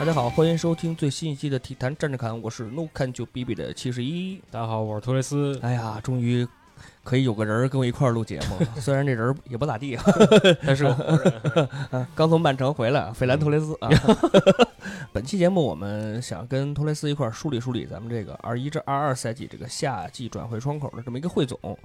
大家好，欢迎收听最新一期的体坛站着侃，我是 No 看就 B B 的七十一。大家好，我是托雷斯。哎呀，终于可以有个人儿跟我一块儿录节目了，虽然这人儿也不咋地，但是啊 刚从曼城回来，费兰托雷斯啊。本期节目我们想跟托雷斯一块儿梳理梳理咱们这个二一至二二赛季这个夏季转会窗口的这么一个汇总。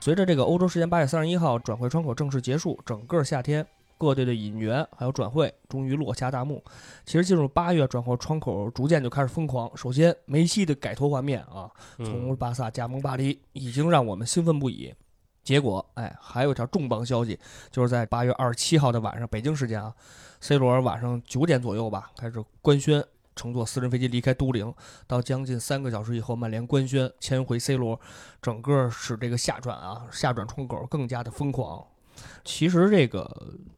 随着这个欧洲时间八月三十一号转会窗口正式结束，整个夏天。各队的引援还有转会终于落下大幕。其实进入八月转会窗口，逐渐就开始疯狂。首先，梅西的改头换面啊，从巴萨加盟巴黎，已经让我们兴奋不已。结果，哎，还有一条重磅消息，就是在八月二十七号的晚上，北京时间啊，C 罗晚上九点左右吧，开始官宣乘坐私人飞机离开都灵。到将近三个小时以后，曼联官宣签回 C 罗，整个使这个下转啊，下转窗口更加的疯狂。其实这个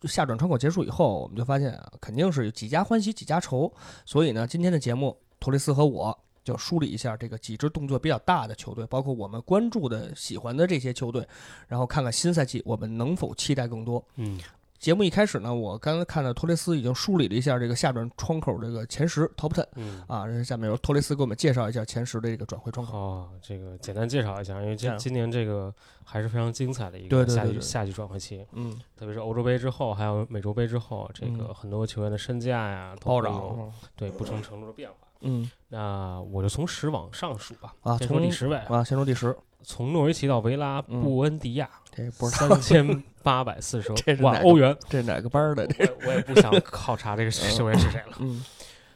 下转窗口结束以后，我们就发现啊，肯定是几家欢喜几家愁。所以呢，今天的节目，托雷斯和我就梳理一下这个几支动作比较大的球队，包括我们关注的、喜欢的这些球队，然后看看新赛季我们能否期待更多。嗯。节目一开始呢，我刚才看到托雷斯已经梳理了一下这个下转窗口这个前十 top ten，嗯啊，下面由托雷斯给我们介绍一下前十的这个转会窗口。哦，这个简单介绍一下，因为今今年这个还是非常精彩的一个夏季夏季转会期，嗯，特别是欧洲杯之后，还有美洲杯之后，这个很多球员的身价呀暴涨，对不同程度的变化。嗯，那我就从十往上数吧，啊，先说第十位啊，先说第十，从诺维奇到维拉布恩迪亚，这不是三千。八百四十万欧元，这哪个班的？我我也不想考察这个球员是谁了。嗯，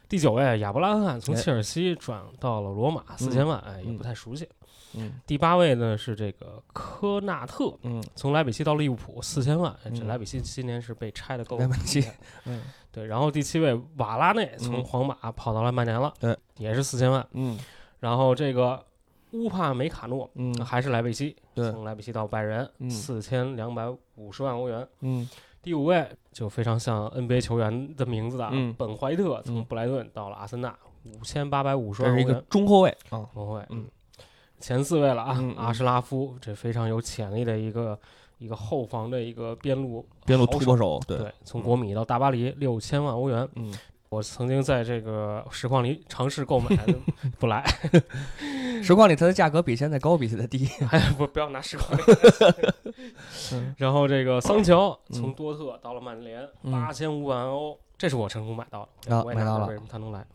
第九位亚伯拉罕从切尔西转到了罗马，四千万，哎，也不太熟悉。嗯，第八位呢是这个科纳特，嗯，从莱比锡到利物浦，四千万。这莱比锡今年是被拆的够。莱比锡，嗯，对。然后第七位瓦拉内从皇马跑到了曼联了，对，也是四千万。嗯，然后这个。乌帕梅卡诺，嗯，还是莱比锡，对，从莱比锡到拜仁，四千两百五十万欧元，嗯，第五位就非常像 NBA 球员的名字的，嗯，本怀特从布莱顿到了阿森纳，五千八百五十万欧元，这是一个中后卫啊，中后卫，嗯，前四位了啊，阿什拉夫，这非常有潜力的一个一个后防的一个边路边路突破手，对，从国米到大巴黎，六千万欧元，嗯。我曾经在这个实况里尝试购买，不来。实况里它的价格比现在高，比现在低。哎，不，不要拿实况。然后这个桑乔从多特到了曼联，八千五百万欧，这是我成功买到的。啊，买到了。为什么他能来？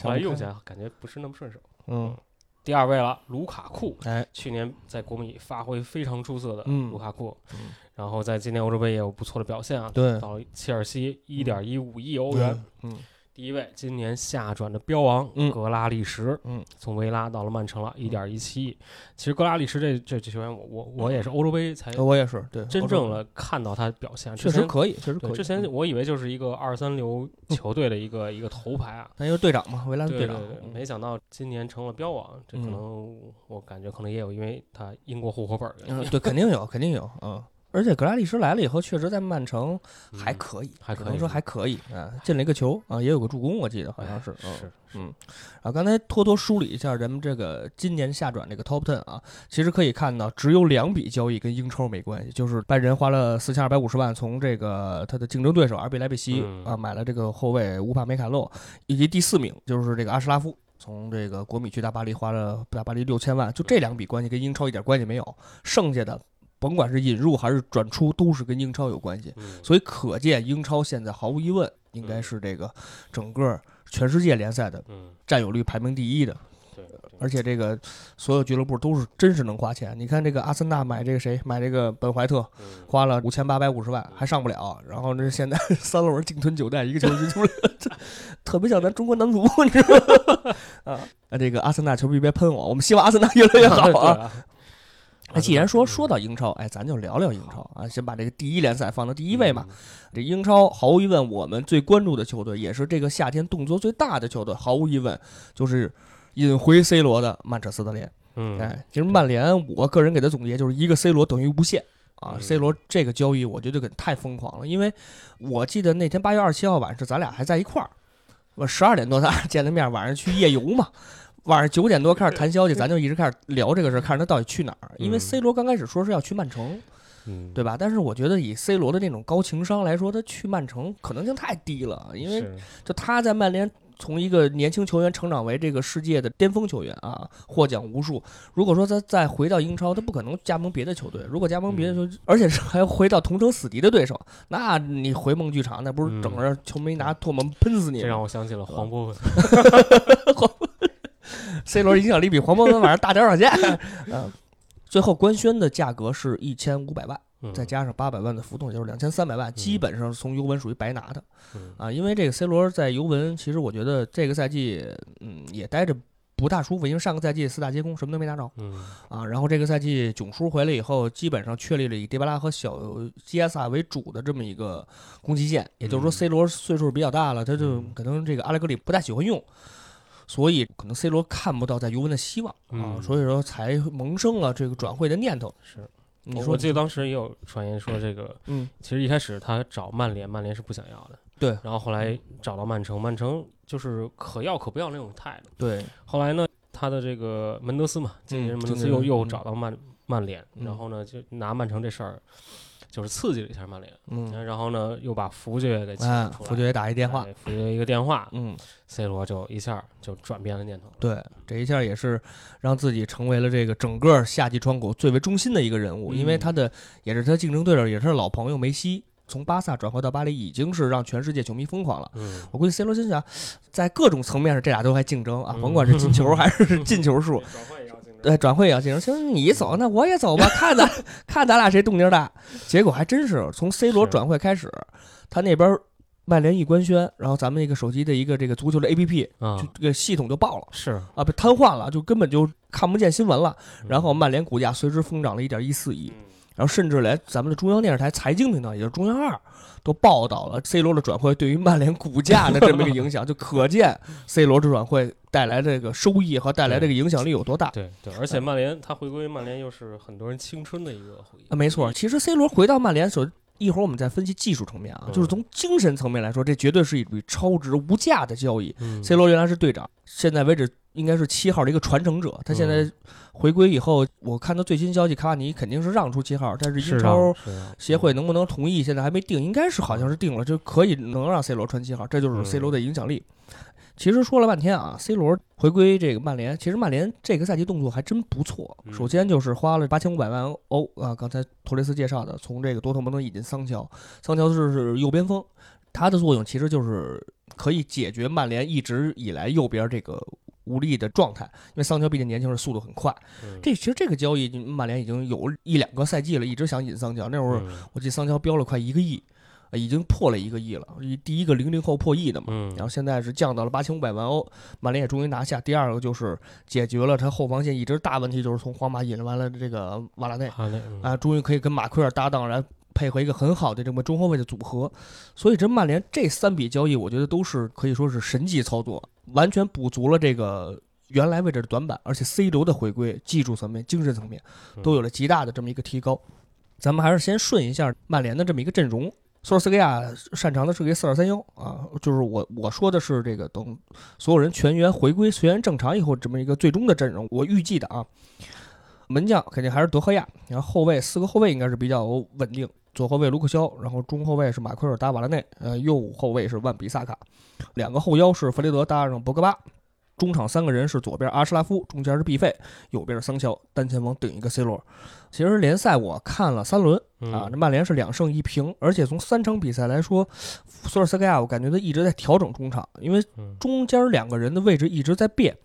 后来用起来感觉不是那么顺手。嗯。第二位了，卢卡库。哎，去年在国米发挥非常出色的卢卡库。嗯。然后在今年欧洲杯也有不错的表现啊，对，到切尔西一点一五亿欧元，嗯，第一位今年下转的标王格拉利什，嗯，从维拉到了曼城了，一点一七亿。其实格拉利什这这球员，我我我也是欧洲杯才，我也是对，真正的看到他表现，确实可以，确实可以。之前我以为就是一个二三流球队的一个一个头牌啊，那就是队长嘛，维拉队长，没想到今年成了标王，这可能我感觉可能也有因为他英国户口本的，对，肯定有，肯定有，嗯。而且格拉利什来了以后，确实在曼城还可以，还可能说还可以啊，进了一个球啊，也有个助攻，我记得好像是，是，嗯，啊刚才拖拖梳理一下咱们这个今年下转这个 top ten 啊，其实可以看到只有两笔交易跟英超没关系，就是拜仁花了四千二百五十万从这个他的竞争对手 RB 莱比锡啊买了这个后卫乌帕梅卡洛，以及第四名就是这个阿什拉夫从这个国米去大巴黎花了大巴黎六千万，就这两笔关系跟英超一点关系没有，剩下的。甭管是引入还是转出，都是跟英超有关系，所以可见英超现在毫无疑问应该是这个整个全世界联赛的占有率排名第一的。而且这个所有俱乐部都是真是能花钱。你看这个阿森纳买这个谁买这个本怀特，花了五千八百五十万还上不了。然后这现在 三轮净吞九代，一个球进出来，特别像咱中国男足，你知道吗？啊，这个阿森纳球迷别喷我，我们希望阿森纳越来越好啊。那既然说说到英超，哎，咱就聊聊英超啊，先把这个第一联赛放到第一位嘛。这英超毫无疑问，我们最关注的球队，也是这个夏天动作最大的球队，毫无疑问就是引回 C 罗的曼彻斯特联。嗯，哎，其实曼联，我个人给他总结就是一个 C 罗等于无限啊。C 罗这个交易，我觉得可太疯狂了，因为我记得那天八月二十七号晚上，咱俩还在一块儿，我十二点多咱俩见的面，晚上去夜游嘛。晚上九点多开始谈消息，咱就一直开始聊这个事儿，看他到底去哪儿。因为 C 罗刚开始说是要去曼城，对吧？但是我觉得以 C 罗的那种高情商来说，他去曼城可能性太低了，因为就他在曼联从一个年轻球员成长为这个世界的巅峰球员啊，获奖无数。如果说他再回到英超，他不可能加盟别的球队。如果加盟别的球队，而且是还要回到同城死敌的对手，那你回梦剧场，那不是整个球迷拿唾沫喷死你？这让我想起了黄博文。C 罗影响力比黄博文晚上大点少见？嗯，最后官宣的价格是一千五百万，再加上八百万的浮动，就是两千三百万，基本上从尤文属于白拿的。啊，因为这个 C 罗在尤文，其实我觉得这个赛季，嗯，也待着不大舒服，因为上个赛季四大皆空，什么都没拿着。嗯，啊，然后这个赛季囧叔回来以后，基本上确立了以迪巴拉和小基亚萨为主的这么一个攻击线，也就是说 C 罗岁数比较大了，他就可能这个阿莱格里不太喜欢用。所以可能 C 罗看不到在尤文的希望啊，所以说才萌生了这个转会的念头。是，你说我记得当时也有传言说这个，嗯，其实一开始他找曼联，曼联是不想要的，对。然后后来找到曼城，曼城就是可要可不要那种态度，对。后来呢，他的这个门德斯嘛，经纪人门德斯又又找到曼曼联，然后呢就拿曼城这事儿。就是刺激了一下曼联，嗯，然后呢，又把福爵给请出来，福爵打一电话，福爵一个电话，嗯，C 罗就一下就转变了念头，对，这一下也是让自己成为了这个整个夏季窗口最为中心的一个人物，因为他的也是他竞争对手，也是老朋友梅西。从巴萨转会到巴黎，已经是让全世界球迷疯狂了。嗯，我估计 C 罗心想，在各种层面上，这俩都还竞争啊，甭管是进球 还是进球数，对，转会也要竞争。行，你走，那我也走吧，看咱看咱俩谁动静大。结果还真是从 C 罗转会开始，他那边曼联一官宣，然后咱们那个手机的一个这个足球的 APP 啊，这个系统就爆了，是啊，被瘫痪了，就根本就看不见新闻了。然后曼联股价随之疯涨了一点一四亿。然后甚至连咱们的中央电视台财经频道，也就是中央二，都报道了 C 罗的转会对于曼联股价的这么一个影响，就可见 C 罗的转会带来这个收益和带来这个影响力有多大。对对，而且曼联他回归曼联又是很多人青春的一个回忆。啊，没错，其实 C 罗回到曼联所。一会儿我们再分析技术层面啊，就是从精神层面来说，这绝对是一笔超值无价的交易。C 罗原来是队长，现在为止应该是七号的一个传承者。他现在回归以后，我看到最新消息，卡瓦尼肯定是让出七号，但是英超协会能不能同意，现在还没定，应该是好像是定了，就可以能让 C 罗穿七号，这就是 C 罗的影响力。其实说了半天啊，C 罗回归这个曼联，其实曼联这个赛季动作还真不错。首先就是花了八千五百万欧啊，刚才托雷斯介绍的，从这个多特蒙德引进桑乔，桑乔是右边锋，他的作用其实就是可以解决曼联一直以来右边这个无力的状态，因为桑乔毕竟年轻时，速度很快。这其实这个交易，曼联已经有一两个赛季了，一直想引桑乔，那会儿我记得桑乔标了快一个亿。已经破了一个亿了，第一个零零后破亿的嘛，然后现在是降到了八千五百万欧，曼联也终于拿下。第二个就是解决了他后防线一直大问题，就是从皇马引完了这个瓦拉内，啊，终于可以跟马奎尔搭档，来配合一个很好的这么中后卫的组合。所以这曼联这三笔交易，我觉得都是可以说是神级操作，完全补足了这个原来位置的短板，而且 C 罗的回归，技术层面、精神层面都有了极大的这么一个提高。咱们还是先顺一下曼联的这么一个阵容。索尔斯克亚擅长的是个四二三幺啊，就是我我说的是这个等所有人全员回归、全员正常以后这么一个最终的阵容。我预计的啊，门将肯定还是德赫亚，然后后卫四个后卫应该是比较稳定，左后卫卢克肖，然后中后卫是马奎尔搭瓦拉内，呃，右后卫是万比萨卡，两个后腰是弗雷德搭上博格巴。中场三个人是左边阿什拉夫，中间是毕费，右边是桑乔，单前锋顶一个 C 罗。其实联赛我看了三轮啊，这曼联是两胜一平，而且从三场比赛来说，索尔斯克亚我感觉他一直在调整中场，因为中间两个人的位置一直在变。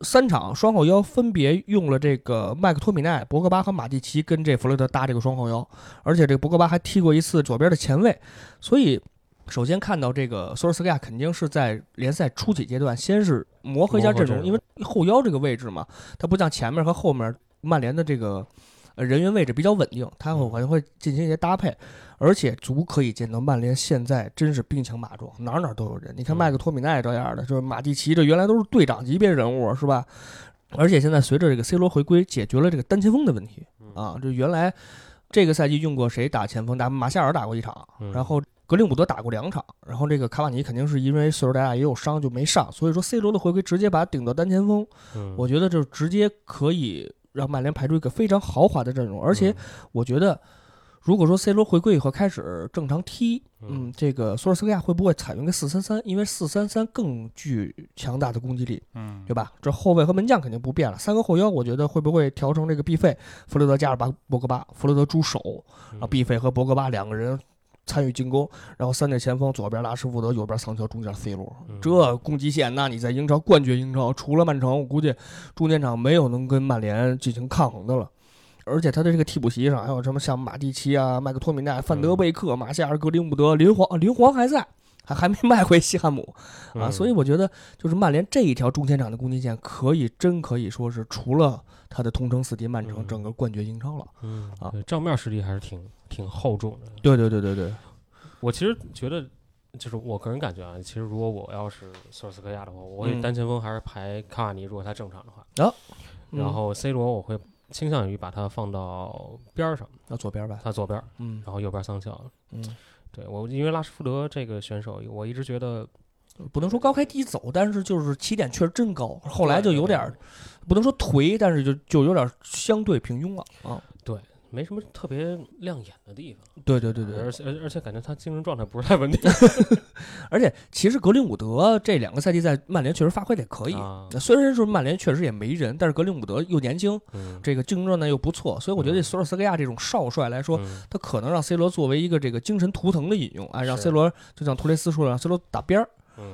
三场双后腰分别用了这个麦克托米奈、博格巴和马蒂奇跟这弗雷德搭这个双后腰，而且这个博格巴还踢过一次左边的前卫，所以。首先看到这个索尔斯克亚肯定是在联赛初期阶段，先是磨合一下阵容，因为后腰这个位置嘛，它不像前面和后面曼联的这个人员位置比较稳定，他会可能会进行一些搭配，而且足可以见到曼联现在真是兵强马壮，哪哪都有人。你看麦克托米奈这样的，就是马蒂奇，这原来都是队长级别人物，是吧？而且现在随着这个 C 罗回归，解决了这个单前锋的问题啊，就原来这个赛季用过谁打前锋？打马夏尔打过一场，然后。格林伍德打过两场，然后这个卡瓦尼肯定是因为岁数大也有伤就没上，所以说 C 罗的回归直接把他顶到单前锋，我觉得就直接可以让曼联排出一个非常豪华的阵容，而且我觉得如果说 C 罗回归以后开始正常踢，嗯，这个索尔斯克亚会不会采用个四三三？因为四三三更具强大的攻击力，嗯，对吧？这后卫和门将肯定不变了，三个后腰我觉得会不会调成这个 B 费？弗雷德加尔巴博格巴，弗雷德驻守，啊，B 费和博格巴两个人。参与进攻，然后三点前锋，左边拉什福德，右边桑乔，中间 C 罗，这攻击线，那你在英超冠绝英超，除了曼城，我估计中间场没有能跟曼联进行抗衡的了。而且他的这个替补席上还有什么像马蒂奇啊、麦克托米奈、范德贝克、马夏尔、格林伍德、林皇，林皇还在，还还没卖回西汉姆啊。所以我觉得，就是曼联这一条中前场的攻击线，可以真可以说是除了他的同城死敌曼城，整个冠绝英超了。嗯啊，账面实力还是挺。挺厚重的，对对对对对，我其实觉得，就是我个人感觉啊，其实如果我要是索尔斯克亚的话，我会单前锋还是排卡瓦尼，如果他正常的话，啊，然后 C 罗我会倾向于把他放到边儿上，那左边吧，他左边，嗯，然后右边桑乔，嗯，对我因为拉什福德这个选手，我一直觉得不能说高开低走，但是就是起点确实真高，后来就有点不能说颓，但是就就有点相对平庸了啊。对没什么特别亮眼的地方，对对对对，而且而而且感觉他精神状态不是太稳定，而且其实格林伍德这两个赛季在曼联确实发挥的也可以，虽然说曼联确实也没人，但是格林伍德又年轻，这个精神状态又不错，所以我觉得索尔斯克亚这种少帅来说，他可能让 C 罗作为一个这个精神图腾的引用，啊，让 C 罗就像图雷斯说的，让 C 罗打边儿，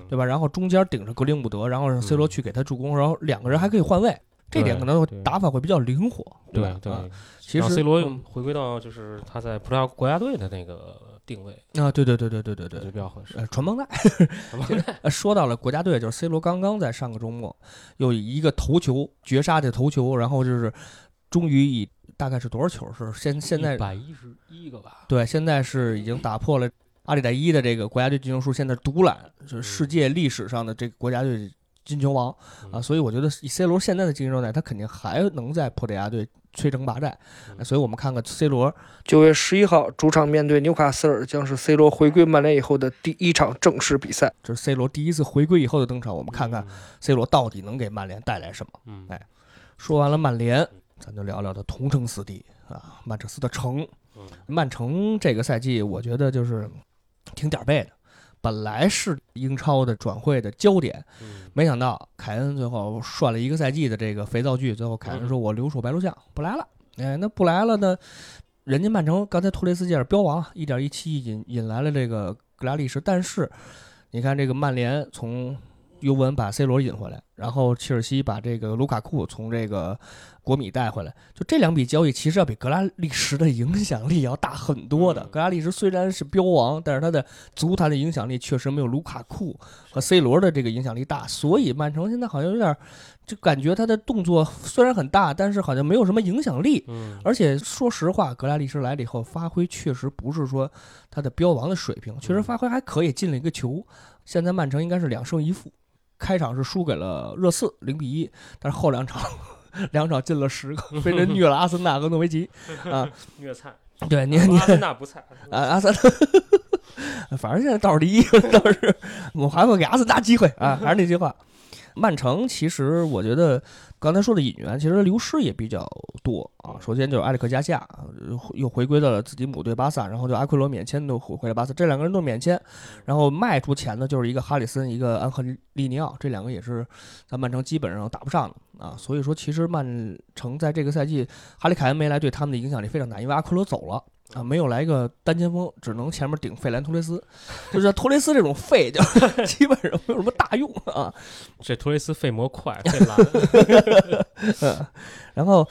对吧？然后中间顶着格林伍德，然后让 C 罗去给他助攻，然后两个人还可以换位。这点可能打法会比较灵活，对吧对。其实 C 罗回归到就是他在葡萄牙国家队的那个定位啊，对对对对对对对，比较合适。传帮带，说到了国家队，就是 C 罗刚刚在上个周末有一个头球绝杀的头球，然后就是终于以大概是多少球是现现在一百一十一个吧？对，现在是已经打破了阿里代伊的这个国家队进球数，现在独揽就是世界历史上的这个国家队。进球王啊，所以我觉得以 C 罗现在的精神状态，他肯定还能在葡萄牙队摧城拔寨。所以我们看看 C 罗九月十一号主场面对纽卡斯尔，将是 C 罗回归曼联以后的第一场正式比赛。这是 C 罗第一次回归以后的登场，我们看看 C 罗到底能给曼联带来什么。哎，说完了曼联，咱就聊聊他同城死敌啊，曼彻斯特城。曼城这个赛季，我觉得就是挺点儿背的。本来是英超的转会的焦点，没想到凯恩最后涮了一个赛季的这个肥皂剧，最后凯恩说：“我留守白鹿巷，不来了。”哎，那不来了呢？人家曼城刚才托雷斯介绍标王一点一七亿引引来了这个格拉利什，但是你看这个曼联从尤文把 C 罗引回来，然后切尔西把这个卢卡库从这个。国米带回来，就这两笔交易，其实要比格拉利什的影响力要大很多的。格拉利什虽然是标王，但是他的足坛的影响力确实没有卢卡库和 C 罗的这个影响力大。所以曼城现在好像有点，就感觉他的动作虽然很大，但是好像没有什么影响力。嗯。而且说实话，格拉利什来了以后，发挥确实不是说他的标王的水平，确实发挥还可以，进了一个球。现在曼城应该是两胜一负，开场是输给了热刺零比一，但是后两场。两场进了十个，被人虐了阿森纳和诺维奇 啊，虐菜。对，你你阿森纳不菜 啊，阿森纳，反正现在倒数第一，倒是我还会给阿森纳机会啊，还是那句话。曼城其实我觉得刚才说的引援，其实流失也比较多啊。首先就是埃里克加西亚又回归到了自己母队巴萨，然后就阿奎罗免签都回回来巴萨，这两个人都免签，然后卖出钱的就是一个哈里森，一个安赫利尼奥，这两个也是在曼城基本上打不上的啊。所以说，其实曼城在这个赛季哈里凯恩没来，对他们的影响力非常大，因为阿奎罗走了。啊，没有来个单前锋，只能前面顶费兰托雷斯，就是托雷斯这种废，就 基本上没有什么大用啊。这托雷斯废模快。然后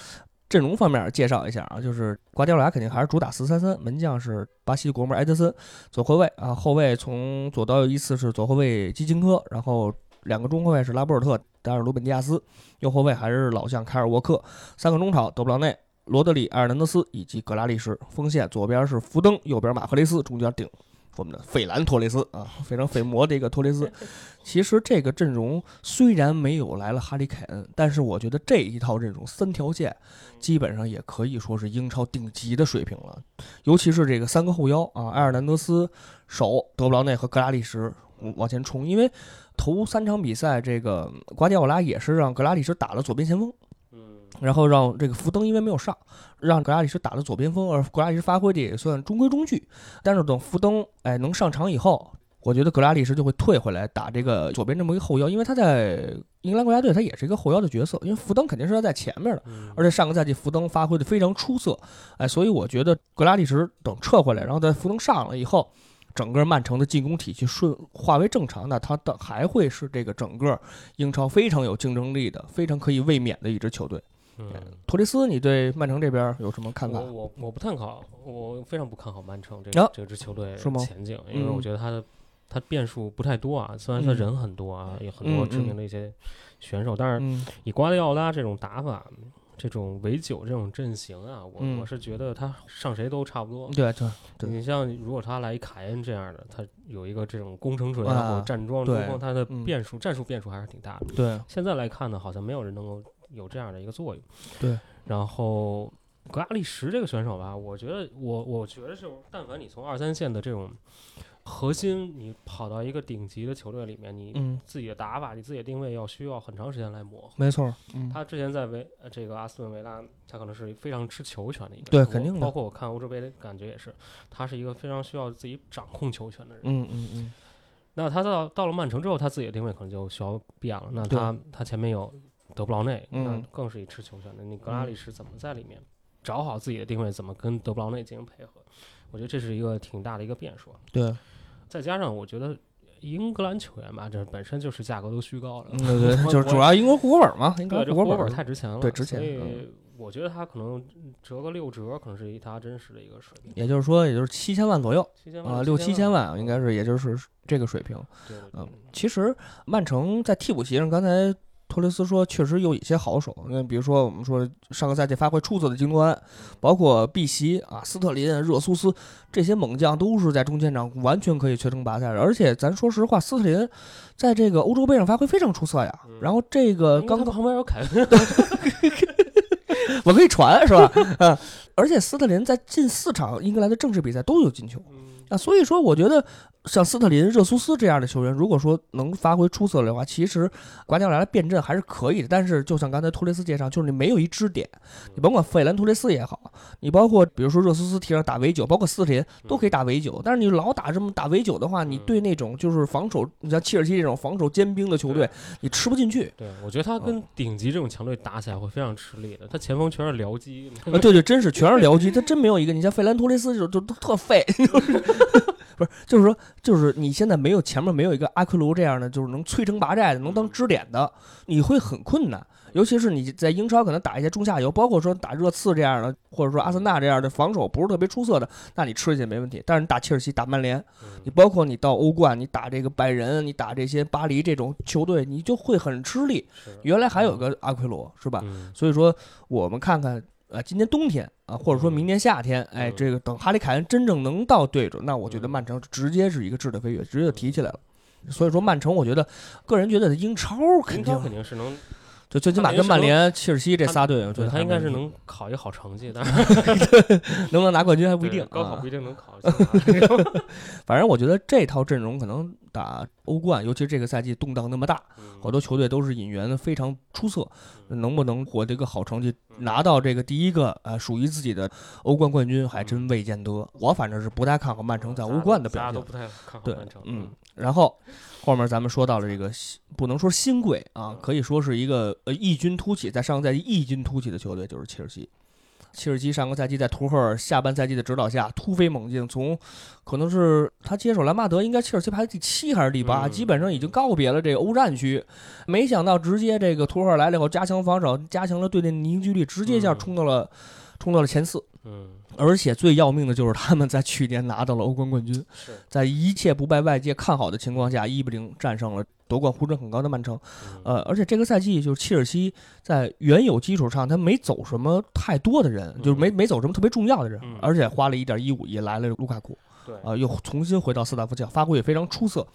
阵容方面介绍一下啊，就是瓜迪奥拉肯定还是主打四三三，门将是巴西国门埃德森，左后卫啊，后卫从左到右依次是左后卫基金科，然后两个中后卫是拉波尔特、达尔鲁本迪亚斯，右后卫还是老将凯尔沃克，三个中场德布劳内。罗德里、埃尔南德斯以及格拉利什。锋线左边是福登，右边马赫雷斯，中间顶我们的费兰托雷斯啊，非常费魔的一个托雷斯。其实这个阵容虽然没有来了哈里凯恩，但是我觉得这一套阵容三条线基本上也可以说是英超顶级的水平了。尤其是这个三个后腰啊，埃尔南德斯、守德布劳内和格拉利什往前冲，因为头三场比赛这个瓜迪奥拉也是让格拉利什打了左边前锋。然后让这个福登因为没有上，让格拉利什打的左边锋，而格拉利什发挥的也算中规中矩。但是等福登哎能上场以后，我觉得格拉利什就会退回来打这个左边这么一个后腰，因为他在英格兰国家队他也是一个后腰的角色。因为福登肯定是要在前面的，而且上个赛季福登发挥的非常出色，哎，所以我觉得格拉利什等撤回来，然后在福登上了以后。整个曼城的进攻体系顺化为正常，那他的还会是这个整个英超非常有竞争力的、非常可以卫冕的一支球队。嗯，托雷斯，你对曼城这边有什么看法？我我我不看好，我非常不看好曼城这个这支球队前景，因为我觉得他的他变数不太多啊。虽然他人很多啊，有很多知名的一些选手，但是以瓜迪奥拉这种打法。这种围九这种阵型啊，我我是觉得他上谁都差不多。对对，你像如果他来凯恩这样的，他有一个这种攻城锤啊，或者站桩，中锋，他的变数战术变数还是挺大的。对，现在来看呢，好像没有人能够有这样的一个作用。对，然后格拉利什这个选手吧，我觉得我我觉得是，但凡你从二三线的这种。核心，你跑到一个顶级的球队里面，你自己的打法、你自己的定位要需要很长时间来磨合。没错，他之前在维这个阿斯顿维拉，他可能是非常吃球权的一个。对，肯定的。包括我看欧洲杯的感觉也是，他是一个非常需要自己掌控球权的人。嗯嗯嗯。那他到到了曼城之后，他自己的定位可能就需要变了。那他他前面有德布劳内，那更是一吃球权的。你格拉利什怎么在里面找好自己的定位？怎么跟德布劳内进行配合？我觉得这是一个挺大的一个变数。对。再加上我觉得英格兰球员吧，这本身就是价格都虚高的，对对，就是主要英国户口本嘛，英格兰户口本太值钱了，对，值钱。所以我觉得他可能折个六折，可能是一他真实的一个水平。也就是说，也就是七千万左右，啊，六七千万应该是，也就是这个水平。嗯，其实曼城在替补席上，刚才。托雷斯说：“确实有一些好手，那比如说我们说上个赛季发挥出色的京多安，包括碧玺啊、斯特林、热苏斯这些猛将，都是在中前场完全可以全程拔赛的。而且咱说实话，斯特林在这个欧洲杯上发挥非常出色呀。然后这个刚旁边有凯恩，我可以传是吧？啊，而且斯特林在近四场英格兰的正式比赛都有进球啊，所以说我觉得。”像斯特林、热苏斯这样的球员，如果说能发挥出色的话，其实瓜迪奥拉的变阵还是可以的。但是，就像刚才托雷斯介绍，就是你没有一支点，你甭管费兰托雷斯也好，你包括比如说热苏斯踢上打围九，包括斯特林都可以打围九。但是你老打这么打围九的话，你对那种就是防守，你像切尔西这种防守坚冰的球队，你吃不进去。对，我觉得他跟顶级这种强队打起来会非常吃力的。他前锋全是僚机。啊，对对，真是全是僚机，他真没有一个。你像费兰托雷斯就就都特废。不是，就是说，就是你现在没有前面没有一个阿奎罗这样的，就是能摧城拔寨的，能当支点的，你会很困难。尤其是你在英超可能打一些中下游，包括说打热刺这样的，或者说阿森纳这样的防守不是特别出色的，那你吃进去没问题。但是你打切尔西、打曼联，你包括你到欧冠，你打这个拜仁，你打这些巴黎这种球队，你就会很吃力。原来还有个阿奎罗，是吧？所以说，我们看看。啊，今年冬天啊，或者说明年夏天，哎，这个等哈里凯恩真正能到队中，那我觉得曼城直接是一个质的飞跃，直接就提起来了。所以说曼城，我觉觉得个人觉得英超肯定肯定是能。就最起码跟曼联、切尔西这仨队，我觉得他应该是能考一个好成绩，但是 能不能拿冠军还不一定。高考不一定能考。反正我觉得这套阵容可能打欧冠，尤其这个赛季动荡那么大，好多球队都是引援非常出色，能不能获得一个好成绩，拿到这个第一个呃属于自己的欧冠冠军，还真未见得。我反正是不太看好曼城在欧冠的表现。大家都不太看好曼城。嗯，然后。后面咱们说到了这个不能说新贵啊，可以说是一个呃异军突起，在上个赛季异军突起的球队就是切尔西。切尔西上个赛季在图赫尔下半赛季的指导下突飞猛进，从可能是他接手兰帕德，应该切尔西排第七还是第八，基本上已经告别了这个欧战区。没想到直接这个图赫尔来了以后，加强防守，加强了队内凝聚力，直接一下冲到了冲到了前四。嗯，而且最要命的就是他们在去年拿到了欧冠冠军，在一切不被外界看好的情况下，一比零战胜了夺冠呼声很高的曼城。呃，而且这个赛季就是切尔西在原有基础上，他没走什么太多的人，就是没没走什么特别重要的人，而且花了一点一五亿来了卢卡库。对啊，又重新回到斯坦福桥，发挥也非常出色。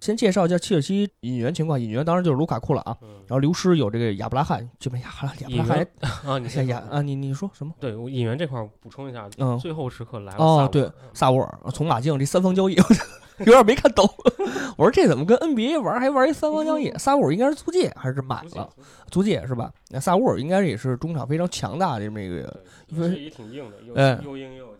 先介绍一下切尔西引援情况，引援当然就是卢卡库了啊。然后流失有这个亚布拉罕，这边亚亚布拉罕 啊，你先亚啊，你你说什么？对，引援这块补充一下，嗯，最后时刻来了哦，对，萨沃尔从马竞这三方交易，有点没看懂。我说这怎么跟 NBA 玩还玩一三方交易？萨沃尔应该是租借还是买了？租借是吧？那萨沃尔应该也是中场非常强大的这么一个，因为也挺硬的，又又硬又有。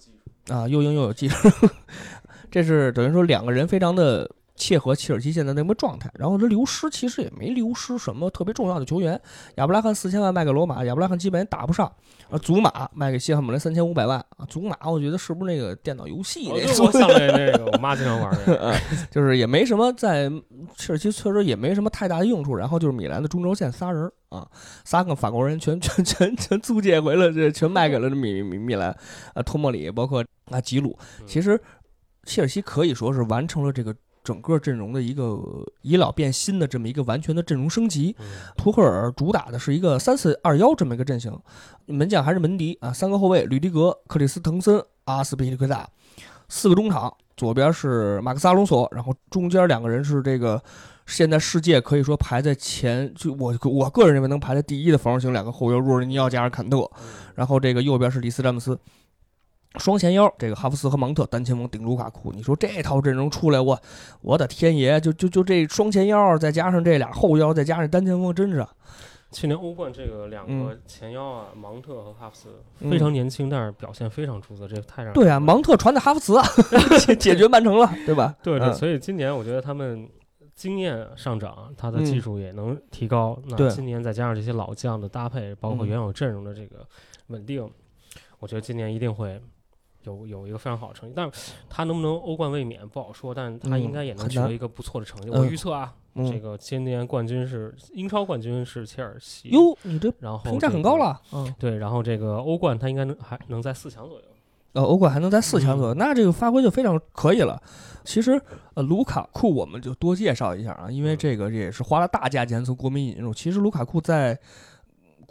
啊，又硬又有技术，这是等于说两个人非常的切合切尔西现在那么状态。然后他流失其实也没流失什么特别重要的球员，亚布拉罕四千万卖给罗马，亚布拉罕基本也打不上。啊，祖马卖给西汉姆联三千五百万啊，祖马我觉得是不是那个电脑游戏那个？我想起来那个，我妈经常玩的，就是也没什么在切尔西确实也没什么太大的用处。然后就是米兰的中轴线仨人。啊，三个法国人全全全全租借回了，这全卖给了米米米兰，啊，托莫里，包括啊吉鲁。其实切尔西可以说是完成了这个整个阵容的一个以老变新的这么一个完全的阵容升级。图赫尔主打的是一个三四二幺这么一个阵型，门将还是门迪啊，三个后卫吕迪格、克里斯滕森、阿斯皮利奎萨，四个中场，左边是马克萨隆索，然后中间两个人是这个。现在世界可以说排在前，就我我个人认为能排在第一的防守型两个后腰，若尔尼奥加尔坎特，然后这个右边是里斯詹姆斯，双前腰这个哈弗斯和芒特，单前锋顶卢卡库。你说这套阵容出来，我我的天爷，就就就这双前腰，再加上这俩后腰，再加上单前锋，真是。去年欧冠这个两个前腰啊，芒特和哈弗斯非常年轻，但是表现非常出色，这个太让对啊，芒特传的哈弗茨啊，解决曼城了，对吧？对对，所以今年我觉得他们。经验上涨，他的技术也能提高。那今年再加上这些老将的搭配，包括原有阵容的这个稳定，我觉得今年一定会有有一个非常好的成绩。但是他能不能欧冠卫冕不好说，但是他应该也能取得一个不错的成绩。我预测啊，这个今年冠军是英超冠军是切尔西。哟，你这然后评价很高了。嗯，对，然后这个欧冠他应该能还能在四强左右。呃，欧冠还能在四强左右，那这个发挥就非常可以了。其实，呃，卢卡库我们就多介绍一下啊，因为这个也是花了大价钱从国民引入。其实卢卡库在。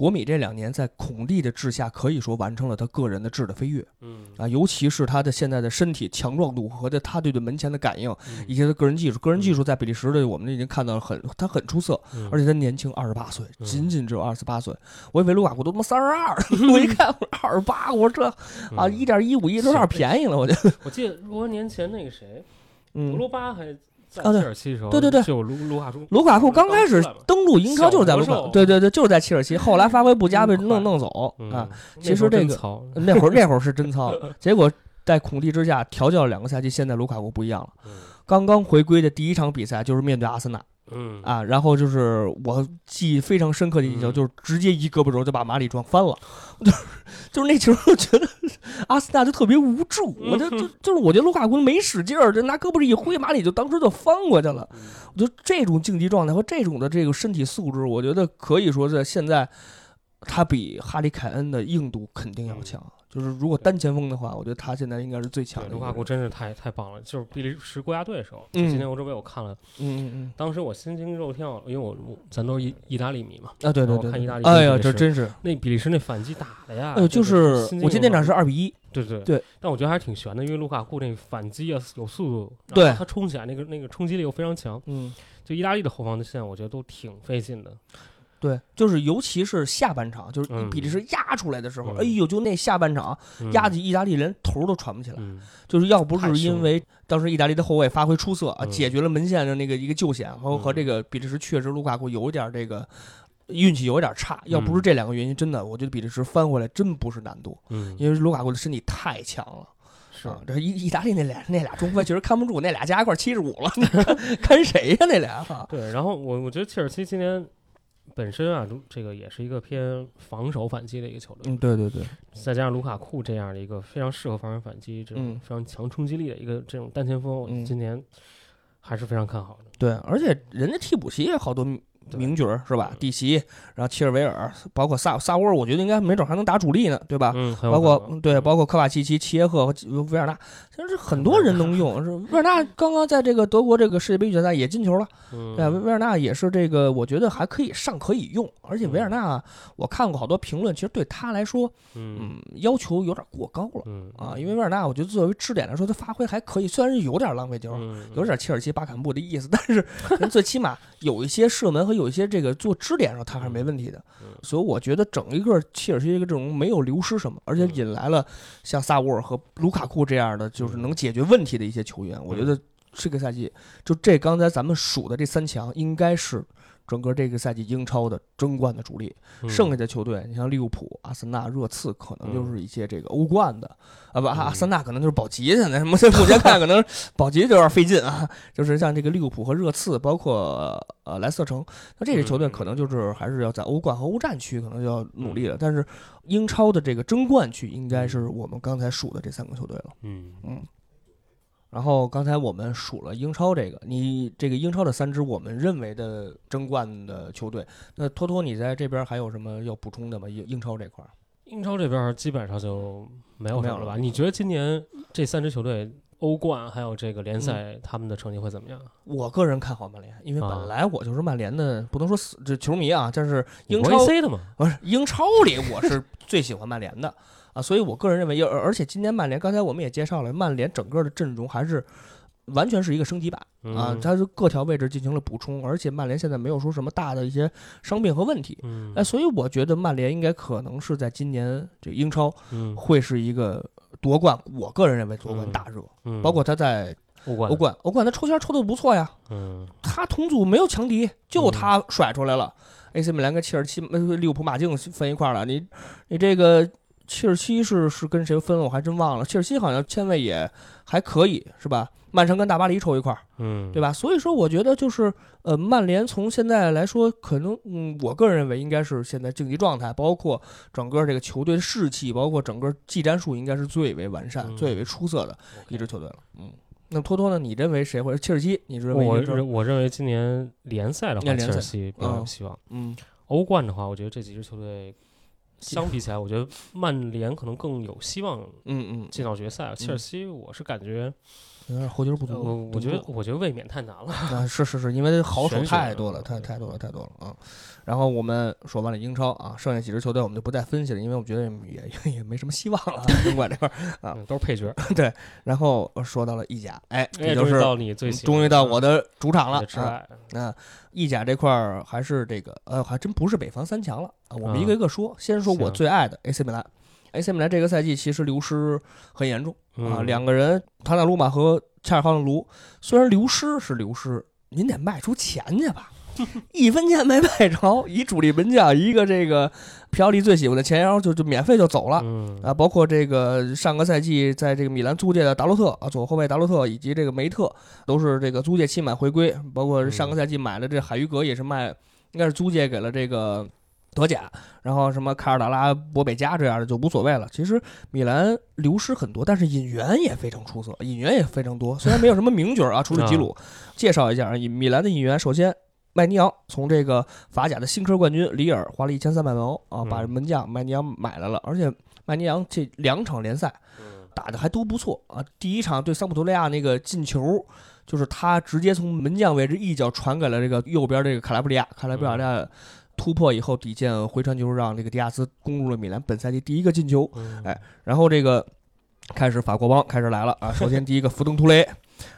国米这两年在孔蒂的治下，可以说完成了他个人的质的飞跃。嗯啊，尤其是他的现在的身体强壮度和他对对门前的感应，以及他个人技术，个人技术在比利时的我们已经看到了很他很出色，而且他年轻二十八岁，仅仅只有二十八岁。我以为卢卡库都他妈三十二，我一看二十八，我说这啊一点一五亿都有点便宜了，我觉得。我记得多年前那个谁，德罗巴还。啊，对，对对对，就卢卢卡库，卢卡库刚开始登陆英超就是在卢卡，对对对，就是在切尔西，后来发挥不佳被弄弄走啊。其实这个那会儿 那会儿是真糙，结果在孔蒂之下调教了两个赛季，现在卢卡库不一样了。刚刚回归的第一场比赛就是面对阿森纳。嗯啊，然后就是我记忆非常深刻的印象，就是直接一胳膊肘就把马里撞翻了，就是就是那球，我觉得阿森纳就特别无助，我就 就就是我觉得卢卡库没使劲儿，就拿胳膊一挥，马里就当时就翻过去了。我觉得这种竞技状态和这种的这个身体素质，我觉得可以说在现在，他比哈里凯恩的硬度肯定要强。就是如果单前锋的话，我觉得他现在应该是最强的。卢卡库真是太太棒了。就是比利时国家队的时候，今年欧洲杯我看了，嗯嗯嗯，当时我心惊肉跳，因为我咱都是意意大利迷嘛，啊对对对，看意大利，哎呀这真是那比利时那反击打的呀，呃就是我记得那场是二比一，对对对，但我觉得还是挺悬的，因为卢卡库那反击啊有速度，对，他冲起来那个那个冲击力又非常强，嗯，就意大利的后防的线我觉得都挺费劲的。对，就是尤其是下半场，就是比利时压出来的时候，哎呦，就那下半场压的意大利连头都喘不起来。就是要不是因为当时意大利的后卫发挥出色啊，解决了门线的那个一个救险，和和这个比利时确实卢卡库有一点这个运气有点差，要不是这两个原因，真的我觉得比利时翻回来真不是难度。嗯，因为卢卡库的身体太强了。是，这意意大利那俩那俩中锋确实看不住，那俩加一块七十五了，看谁呀那俩？对，然后我我觉得切尔西今年。本身啊，这个也是一个偏防守反击的一个球队。嗯，对对对。再加上卢卡库这样的一个非常适合防守反击、这种非常强冲击力的一个这种单前锋，今年还是非常看好的。对，而且人家替补席也好多名角儿是吧？蒂奇，然后切尔维尔，包括萨萨沃，我觉得应该没准还能打主力呢，对吧？嗯，包括对，包括科瓦契奇、齐耶赫和维尔纳，其实很多人能用。是维尔纳刚刚在这个德国这个世界杯预选赛也进球了，对，维尔纳也是这个，我觉得还可以上可以用。而且维尔纳，我看过好多评论，其实对他来说，嗯，要求有点过高了，啊，因为维尔纳，我觉得作为支点来说，他发挥还可以，虽然是有点浪费球，有点切尔西巴坎布的意思，但是 最起码有一些射门和有一些这个做支点上，他还是没问题的。所以我觉得整一个切尔西这个阵容没有流失什么，而且引来了像萨沃尔和卢卡库这样的，就是能解决问题的一些球员。我觉得这个赛季就这刚才咱们数的这三强，应该是。整个这个赛季英超的争冠的主力，剩下的球队，你像利物浦、阿森纳、热刺，可能就是一些这个欧冠的啊，不，阿森纳可能就是保级现在什么，目前看可能 保级就有点费劲啊。就是像这个利物浦和热刺，包括呃莱斯特城，那这些球队可能就是还是要在欧冠和欧战区可能就要努力了。但是英超的这个争冠区，应该是我们刚才数的这三个球队了。嗯嗯。然后刚才我们数了英超这个，你这个英超的三支我们认为的争冠的球队，那托托你在这边还有什么要补充的吗？英英超这块儿，英超这边基本上就没有了吧？你觉得今年这三支球队欧冠还有这个联赛他们的成绩会怎么样？我个人看好曼联，因为本来我就是曼联的，不能说死这球迷啊，但是英超的嘛，不是英超里我是最喜欢曼联的。啊，所以我个人认为，而而且今年曼联，刚才我们也介绍了，曼联整个的阵容还是完全是一个升级版啊，它是各条位置进行了补充，而且曼联现在没有说什么大的一些伤病和问题，哎，所以我觉得曼联应该可能是在今年这英超会是一个夺冠，我个人认为夺冠大热，包括他在欧冠，欧冠，欧冠他抽签抽的不错呀，嗯，他同组没有强敌，就他甩出来了，AC 米兰跟切尔西、利物浦、马竞分一块了，你你这个。切尔西是是跟谁分了？我还真忘了。切尔西好像签位也还可以，是吧？曼城跟大巴黎抽一块儿，嗯，对吧？所以说，我觉得就是呃，曼联从现在来说，可能嗯，我个人认为应该是现在竞技状态，包括整个这个球队的士气，包括整个技战术，应该是最为完善、最为出色的一支球队了。嗯，那托托呢？你认为谁？或者切尔西？你认为？我我认为今年联赛的话，切尔西比较有希望。嗯，欧冠的话，我觉得这几支球队。相比起来，我觉得曼联可能更有希望，嗯嗯，进到决赛。切尔西，我是感觉有点后劲不足。我我觉得，我觉得未免太难了。啊，是是是，因为好手太多了，太太多了，太多了啊。然后我们说完了英超啊，剩下几支球队我们就不再分析了，因为我觉得也也没什么希望了。英冠这块啊，都是配角。对，然后说到了意甲，哎，这就是到你最终于到我的主场了啊。那意甲这块儿还是这个呃，还真不是北方三强了啊。我们一个一个说，先说我最爱的 AC 米兰。AC 米兰这个赛季其实流失很严重啊，两个人塔纳鲁马和恰尔哈努卢，虽然流失是流失，您得卖出钱去吧。一分钱没卖着，一主力门将，一个这个皮奥利最喜欢的前腰，就就免费就走了啊！包括这个上个赛季在这个米兰租借的达洛特啊，左后卫达洛特以及这个梅特都是这个租借期满回归。包括上个赛季买的这海鱼格也是卖，应该是租借给了这个德甲。然后什么卡尔达拉、博贝加这样的就无所谓了。其实米兰流失很多，但是引援也非常出色，引援也非常多。虽然没有什么名角啊，除了吉鲁，介绍一下啊，米兰的引援，首先。麦尼昂从这个法甲的新科冠军里尔花了一千三百万欧啊，把门将麦尼昂买来了。而且麦尼昂这两场联赛打的还都不错啊。第一场对桑普多利亚那个进球，就是他直接从门将位置一脚传给了这个右边这个卡拉布里亚，卡拉布里亚突破以后底线回传球，让这个迪亚斯攻入了米兰本赛季第一个进球。哎，然后这个开始法国帮开始来了啊。首先第一个福登图雷，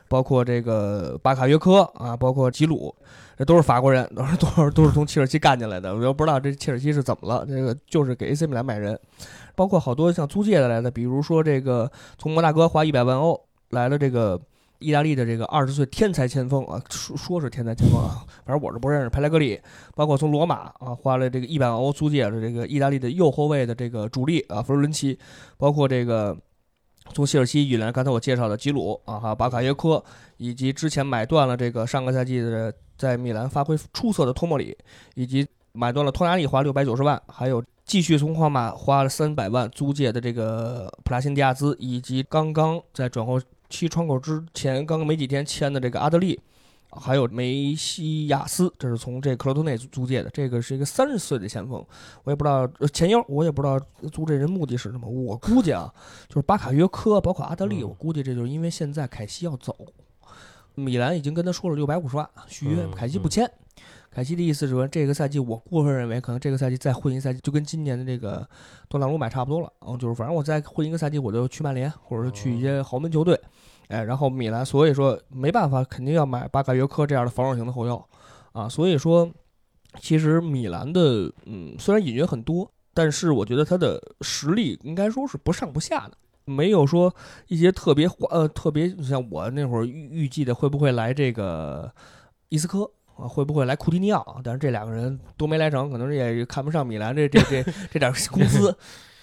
包括这个巴卡约科啊，包括吉鲁。这都是法国人，都是都是都是从切尔西干进来的。我又不知道这切尔西是怎么了，这个就是给 AC 米兰买人，包括好多像租借的来的，比如说这个从摩纳哥花一百万欧来了这个意大利的这个二十岁天才前锋啊，说说是天才前锋啊，反正我是不认识。佩莱格里，包括从罗马啊花了这个一百万欧租借的这个意大利的右后卫的这个主力啊弗洛伦齐，包括这个。从切尔西引来刚才我介绍的吉鲁啊，还有巴卡耶科，以及之前买断了这个上个赛季的在米兰发挥出色的托莫里，以及买断了托纳利花六百九十万，还有继续从皇马花了三百万租借的这个普拉辛迪亚兹，以及刚刚在转会期窗口之前刚刚没几天签的这个阿德利，还有梅西亚斯，这是从这克罗托内租借的，这个是一个三十岁的前锋，我也不知道前腰，我也不知道租这人目的是什么。我估计啊，就是巴卡约科，包括阿德利，我估计这就是因为现在凯西要走，米兰已经跟他说了六百五十万续约，凯西不签。凯西的意思是说，这个赛季我过分认为，可能这个赛季再混一赛季，就跟今年的这个多纳鲁买差不多了。嗯，就是反正我再混一个赛季，我就去曼联，或者说去一些豪门球队。哎，然后米兰，所以说没办法，肯定要买巴卡约科这样的防守型的后腰啊。所以说，其实米兰的，嗯，虽然引援很多，但是我觉得他的实力应该说是不上不下的，没有说一些特别呃特别像我那会儿预预计的会不会来这个伊斯科啊，会不会来库蒂尼奥？但是这两个人都没来成，可能也看不上米兰这这这 这点工资。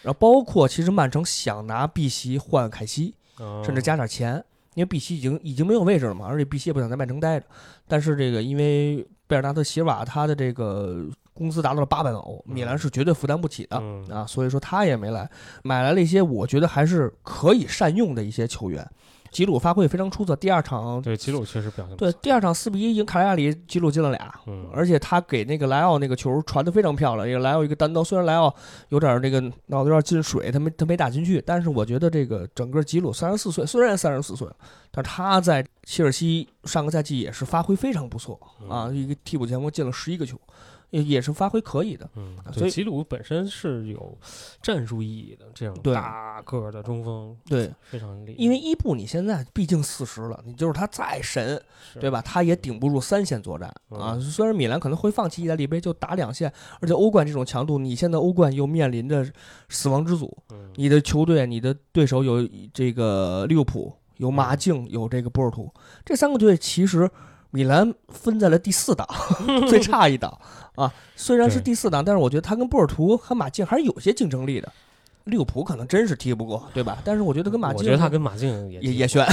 然后包括其实曼城想拿碧玺换凯西，甚至加点钱。因为碧玺已经已经没有位置了嘛，而且碧玺也不想在曼城待着。但是这个因为贝尔纳特席尔瓦他的这个工资达到了八万欧，米兰是绝对负担不起的啊，所以说他也没来，买来了一些我觉得还是可以善用的一些球员。吉鲁发挥非常出色，第二场对吉鲁确实表现对第二场四比一赢卡莱亚里，吉鲁进了俩，嗯。而且他给那个莱奥那个球传的非常漂亮，一个莱奥一个单刀，虽然莱奥有点那个脑子有点进水，他没他没打进去，但是我觉得这个整个吉鲁三十四岁，虽然三十四岁，但是他在切尔西上个赛季也是发挥非常不错啊，一个替补前锋进了十一个球。也也是发挥可以的，嗯，所以吉鲁本身是有战术意义的，这样大个的中锋，对，非常厉害。因为伊布你现在毕竟四十了，你就是他再神，对吧？他也顶不住三线作战啊。虽然米兰可能会放弃意大利杯，就打两线，而且欧冠这种强度，你现在欧冠又面临着死亡之组，你的球队，你的对手有这个利物浦，有马竞，有这个波尔图，这三个队其实。米兰分在了第四档，最 差一档啊。虽然是第四档，但是我觉得他跟波尔图和马竞还是有些竞争力的。利物浦可能真是踢不过，对吧？但是我觉得跟马竞，我觉得他跟马竞也也也悬。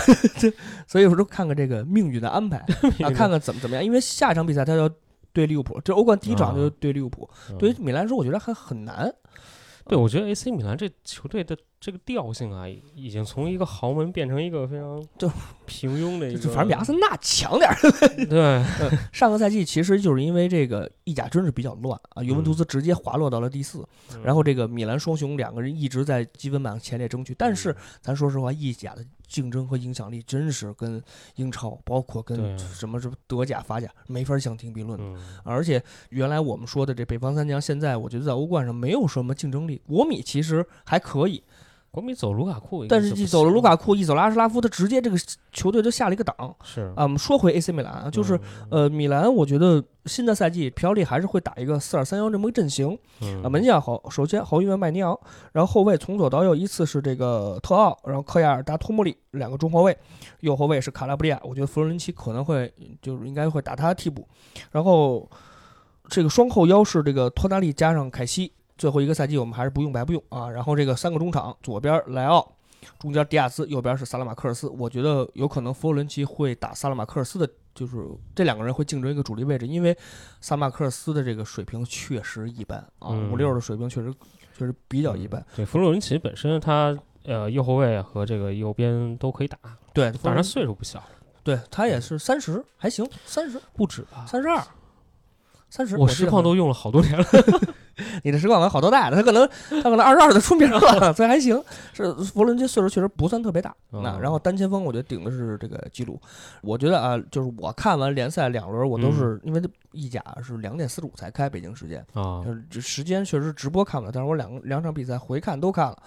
所以我说看看这个命运的安排 啊，看看怎么怎么样。因为下一场比赛他要对利物浦，这欧冠第一场就对利物浦。对于米兰来说，我觉得还很难。对，我觉得 AC 米兰这球队的这个调性啊，已经从一个豪门变成一个非常就平庸的一个，反正比阿森纳强点儿。对，上个赛季其实就是因为这个意甲真是比较乱啊，尤文图斯直接滑落到了第四，然后这个米兰双雄两个人一直在积分榜前列争取，但是咱说实话，意甲的。竞争和影响力真是跟英超，包括跟什么什么德甲、法甲没法相提并论的。而且原来我们说的这北方三强，现在我觉得在欧冠上没有什么竞争力。国米其实还可以。国米走卢卡库，但是一走了卢卡库，一走了阿什拉夫，他直接这个球队就下了一个档。是啊，我们说回 AC 米兰啊，就是呃，米兰，我觉得新的赛季皮奥利还是会打一个四二三幺这么个阵型。啊，门将好，首先豪伊文麦尼奥，然后后卫从左到右依次是这个特奥，然后科亚尔达托莫利两个中后卫，右后卫是卡拉布利亚，我觉得弗洛伦奇可能会就是应该会打他替补，然后这个双后腰是这个托纳利加上凯西。最后一个赛季我们还是不用白不用啊，然后这个三个中场，左边莱奥，中间迪亚斯，右边是萨拉马克尔斯。我觉得有可能弗洛伦齐会打萨拉马克尔斯的，就是这两个人会竞争一个主力位置，因为萨拉马克尔斯的这个水平确实一般啊，五六的水平确实确实比较一般。对，弗洛伦齐本身他呃右后卫和这个右边都可以打，对，反正岁数不小，对他也是三十还行，三十不止吧，三十二。三十，我实况都用了好多年了。你的实况玩好多代了，他可能他可能二十二的出名了，所以还行。是弗伦基岁数确实不算特别大。那然后单前锋，我觉得顶的是这个基鲁。我觉得啊，就是我看完联赛两轮，我都是因为意甲是两点四十五才开，北京时间啊，就是时间确实直播看不了，但是我两两场比赛回看都看了。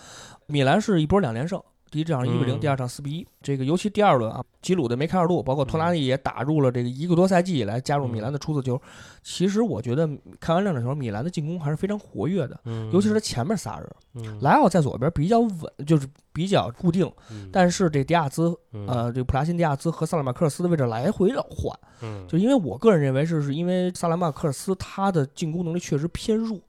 米兰是一波两连胜。第一场一比零，第二场四比一。这个尤其第二轮啊，吉鲁的梅开二度，包括托拉利也打入了这个一个多赛季以来加入米兰的出色球。其实我觉得看完两场球，米兰的进攻还是非常活跃的，尤其是他前面仨人，莱奥在左边比较稳，就是比较固定。但是这迪亚兹，呃，这普拉辛迪亚兹和萨拉马克尔斯的位置来回老换。就因为我个人认为是是因为萨拉马克尔斯他的进攻能力确实偏弱，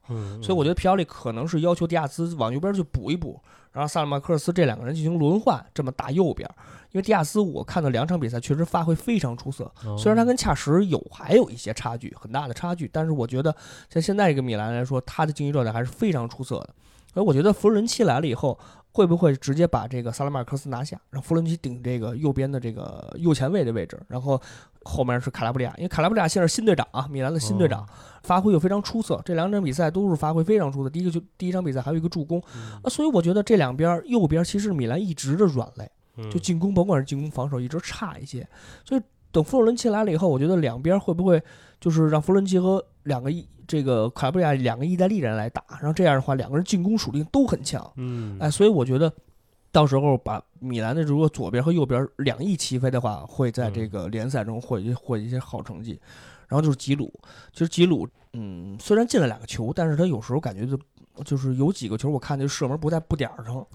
所以我觉得皮奥利可能是要求迪亚兹往右边去补一补。然后萨尔马克尔斯这两个人进行轮换，这么打右边，因为迪亚斯我看到两场比赛确实发挥非常出色，虽然他跟恰什有还有一些差距，很大的差距，但是我觉得像现在这个米兰来说，他的竞技状态还是非常出色的。而我觉得弗洛伦齐来了以后，会不会直接把这个萨拉马克斯拿下，让弗洛伦齐顶这个右边的这个右前卫的位置，然后后面是卡拉布里亚，因为卡拉布里亚现在是新队长啊，米兰的新队长，发挥又非常出色，这两场比赛都是发挥非常出色。第一个就第一场比赛还有一个助攻啊，所以我觉得这两边右边其实米兰一直的软肋，就进攻甭管是进攻防守一直差一些，所以等弗洛伦齐来了以后，我觉得两边会不会就是让弗洛伦齐和两个一。这个卡布里亚两个意大利人来打，然后这样的话，两个人进攻属性都很强。嗯，哎，所以我觉得到时候把米兰的如果左边和右边两翼齐飞的话，会在这个联赛中获获一些好成绩。然后就是吉鲁，其实吉鲁，嗯，虽然进了两个球，但是他有时候感觉就。就是有几个球，我看那射门不在不点儿上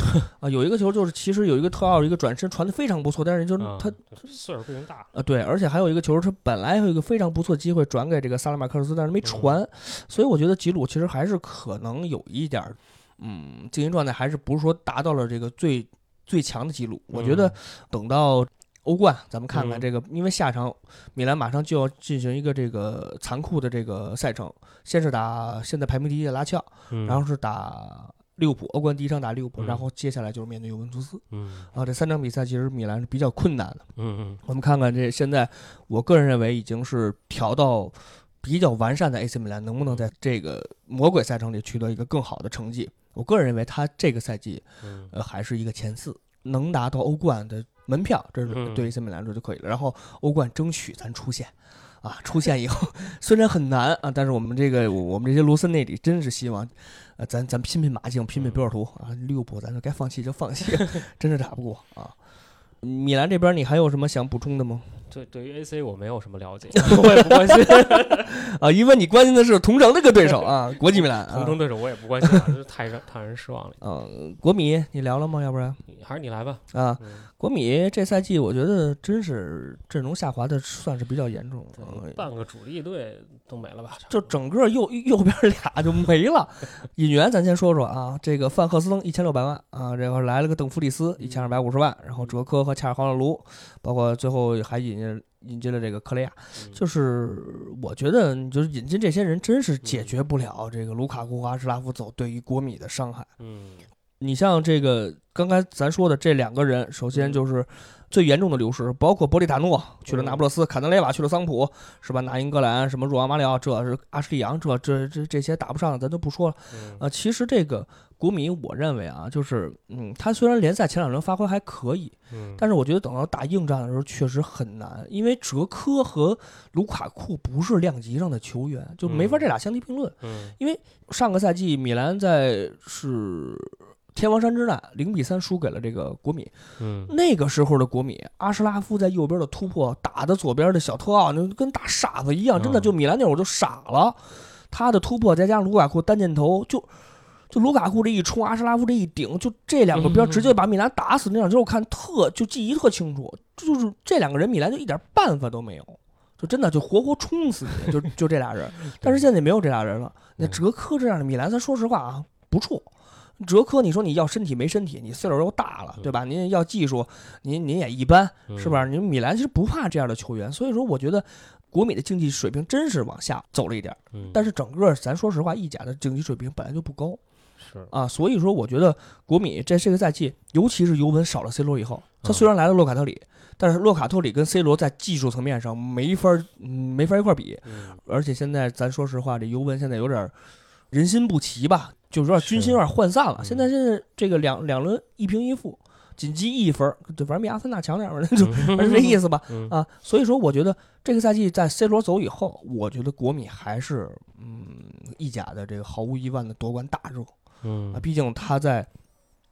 啊。有一个球就是其实有一个特奥一个转身传的非常不错，但是就是他岁数不行大啊。对，而且还有一个球，他本来有一个非常不错机会转给这个萨拉马克斯，但是没传。所以我觉得吉鲁其实还是可能有一点，嗯，竞技状态还是不是说达到了这个最最强的记录。我觉得等到。欧冠，咱们看看这个，因为下场米兰马上就要进行一个这个残酷的这个赛程，先是打现在排名第一的拉齐奥，然后是打利物浦，欧冠第一场打利物浦，然后接下来就是面对尤文图斯。嗯，啊，这三场比赛其实米兰是比较困难的。嗯嗯，我们看看这现在，我个人认为已经是调到比较完善的 AC 米兰，能不能在这个魔鬼赛程里取得一个更好的成绩？我个人认为他这个赛季，呃，还是一个前四，能拿到欧冠的。门票，这是对于森美兰来说就可以了。然后欧冠争取咱出线，啊，出线以后虽然很难啊，但是我们这个我们这些罗森内里真是希望，呃，咱咱拼拼马竞，拼拼标尔图啊，利物浦咱就该放弃就放弃，真是打不过啊。米兰这边你还有什么想补充的吗？对，对于 AC 我没有什么了解，我也不关心 啊，因为你关心的是同城那个对手啊，国际米兰。同城对手我也不关心，啊，这太让太让人失望了。嗯，国米你聊了吗？要不然还是你来吧。啊，国米这赛季我觉得真是阵容下滑的算是比较严重，半个主力队都没了吧？就整个右右边俩就没了。引援咱先说说啊，这个范赫斯登一千六百万啊，这块来了个邓弗里斯一千二百五十万，然后哲科和恰尔豪勒卢，包括最后还引。引引进了这个克雷亚，就是我觉得，就是引进这些人，真是解决不了这个卢卡库和阿什拉夫走对于国米的伤害。嗯，你像这个刚才咱说的这两个人，首先就是最严重的流失，包括博利塔诺去了那不勒斯，坎德雷瓦去了桑普，是吧？那英格兰什么若昂马里奥，这是阿什利杨，这这这这些打不上，咱就不说了。呃，其实这个。国米，我认为啊，就是，嗯，他虽然联赛前两轮发挥还可以，嗯，但是我觉得等到打硬仗的时候确实很难，因为哲科和卢卡库不是量级上的球员，就没法这俩相提并论。嗯，因为上个赛季米兰在是天王山之战零比三输给了这个国米，嗯，那个时候的国米，阿什拉夫在右边的突破打的左边的小特奥，那跟大傻子一样，真的就米兰那会儿就傻了，他的突破再加上卢卡库单箭头就。就卢卡库这一冲，阿什拉夫这一顶，就这两个边直接把米兰打死那场球，我看特就记忆特清楚。就是这两个人，米兰就一点办法都没有，就真的就活活冲死你，就就这俩人。但是现在没有这俩人了。那哲科这样的米兰，咱说实话啊，不错。哲科，你说你要身体没身体，你岁数又大了，对吧？您要技术，您您也一般，是吧？您米兰其实不怕这样的球员，所以说我觉得国米的竞技水平真是往下走了一点。但是整个咱说实话，意甲的竞技水平本来就不高。是啊，所以说我觉得国米在这个赛季，尤其是尤文少了 C 罗以后，他虽然来了洛卡特里，但是洛卡特里跟 C 罗在技术层面上没法没法一块比。而且现在咱说实话，这尤文现在有点人心不齐吧，就是有点军心有点涣散了。现在现在这个两两轮一平一负，仅积一分，对，反正比阿森纳强点儿嘛，就反正这意思吧。啊，所以说我觉得这个赛季在 C 罗走以后，我觉得国米还是嗯意甲的这个毫无疑问的夺冠大热。嗯啊，毕竟他在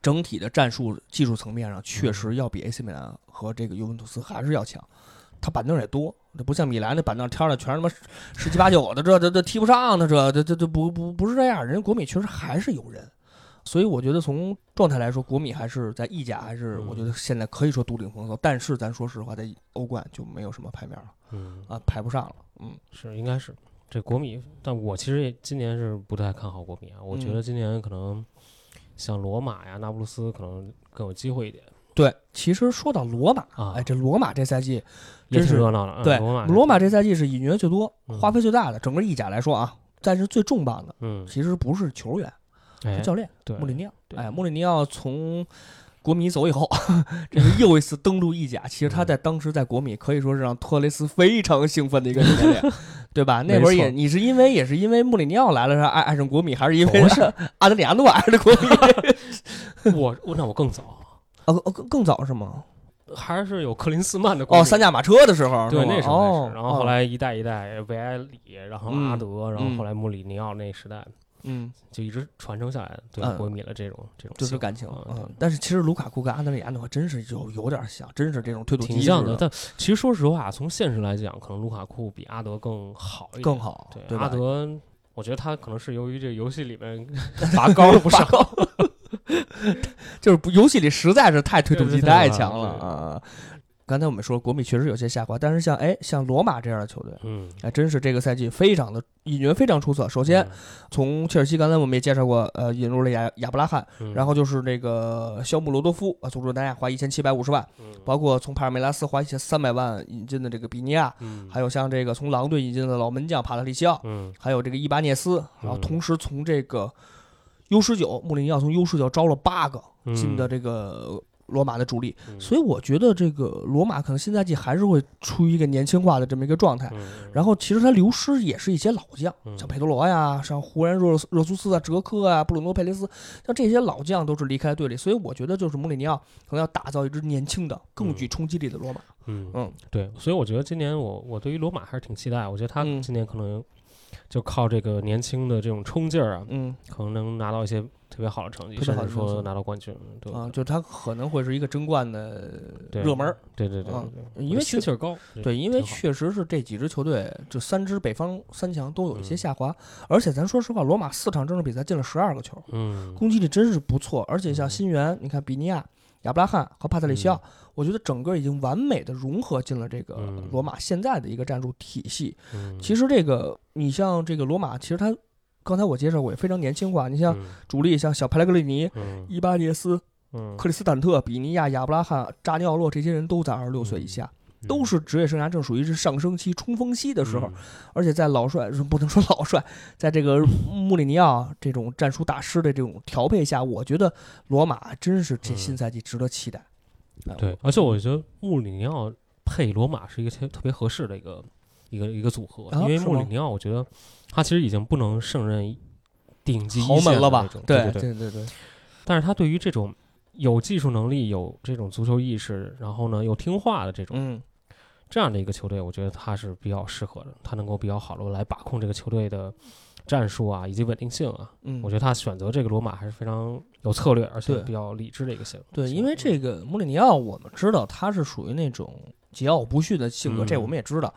整体的战术技术层面上，确实要比 AC 米兰和这个尤文图斯还是要强。他板凳也多，这不像米兰那板凳挑的全是什么十七八九的，这这这踢不上的，这这这这不不不是这样。人家国米确实还是有人，所以我觉得从状态来说，国米还是在意甲还是我觉得现在可以说独领风骚。但是咱说实话，在欧冠就没有什么牌面了，嗯啊排不上了，嗯是应该是。这国米，但我其实也今年是不太看好国米啊。我觉得今年可能像罗马呀、那不勒斯可能更有机会一点。对，其实说到罗马啊，哎，这罗马这赛季也是热闹了。对，罗马这赛季是引援最多、花费最大的，整个意甲来说啊，但是最重磅的，嗯，其实不是球员，是教练对穆里尼奥。哎，穆里尼奥从国米走以后，这是又一次登陆意甲。其实他在当时在国米可以说是让托雷斯非常兴奋的一个教练，对吧？那会儿也你是因为也是因为穆里尼奥来了，爱爱上国米，还是因为是阿德里亚诺爱上国米？我我那我更早啊，更更早是吗？还是有克林斯曼的哦，三驾马车的时候，对那时候，然后后来一代一代维埃里，然后阿德，然后后来穆里尼奥那时代，嗯，就一直传承下来，对国米的这种这种就是感情，嗯。但是其实卢卡库跟阿德里亚诺真是有有点像，真是这种推动挺像的。但其实说实话，从现实来讲，可能卢卡库比阿德更好一点，更好。对阿德，我觉得他可能是由于这个游戏里面 拔高了不少。就是游戏里实在是太推动力太强了啊！刚才我们说国米确实有些下滑，但是像哎像罗马这样的球队，嗯，还真是这个赛季非常的引援非常出色。首先从切尔西，刚才我们也介绍过，呃，引入了亚亚布拉罕，然后就是那个肖姆罗多夫啊，从中南亚花一千七百五十万，包括从帕尔梅拉斯花一千三百万引进的这个比尼亚，还有像这个从狼队引进的老门将帕特里西奥，嗯，还有这个伊巴涅斯，然后同时从这个。U 十九，穆里尼奥从 U 十九招了八个进的这个罗马的主力，所以我觉得这个罗马可能新赛季还是会处于一个年轻化的这么一个状态。然后其实他流失也是一些老将，像佩德罗呀，像湖人热热苏斯啊、哲科啊、布鲁诺佩雷斯，像这些老将都是离开队里，所以我觉得就是穆里尼奥可能要打造一支年轻的、更具冲击力的罗马。嗯。嗯，对，所以我觉得今年我我对于罗马还是挺期待，我觉得他今年可能。就靠这个年轻的这种冲劲儿啊，嗯，可能能拿到一些特别好的成绩，甚至说拿到冠军，对啊，就他可能会是一个争冠的热门，对对对，因为心气儿高，对，因为确实是这几支球队，就三支北方三强都有一些下滑，而且咱说实话，罗马四场正式比赛进了十二个球，嗯，攻击力真是不错，而且像新援，你看比尼亚。亚布拉罕和帕特里西奥，我觉得整个已经完美的融合进了这个罗马现在的一个战术体系。其实这个，你像这个罗马，其实他刚才我介绍过也非常年轻化。你像主力像小佩莱格里尼、伊巴涅斯、克里斯坦特、比尼亚、亚布拉罕、扎尼奥洛这些人都在二十六岁以下。都是职业生涯正属于是上升期、冲锋期的时候，而且在老帅不能说老帅，在这个穆里尼奥这种战术大师的这种调配下，我觉得罗马真是这新赛季值得期待。对，而且我觉得穆里尼奥配罗马是一个特特别合适的一个一个一个组合，因为穆里尼奥我觉得他其实已经不能胜任顶级豪门了吧？对对对对，但是他对于这种有技术能力、有这种足球意识，然后呢又听话的这种。这样的一个球队，我觉得他是比较适合的，他能够比较好的来把控这个球队的战术啊，以及稳定性啊。嗯，我觉得他选择这个罗马还是非常有策略，而且比较理智的一个性。对，因为这个穆里尼奥，我们知道他是属于那种桀骜不驯的性格，这我们也知道。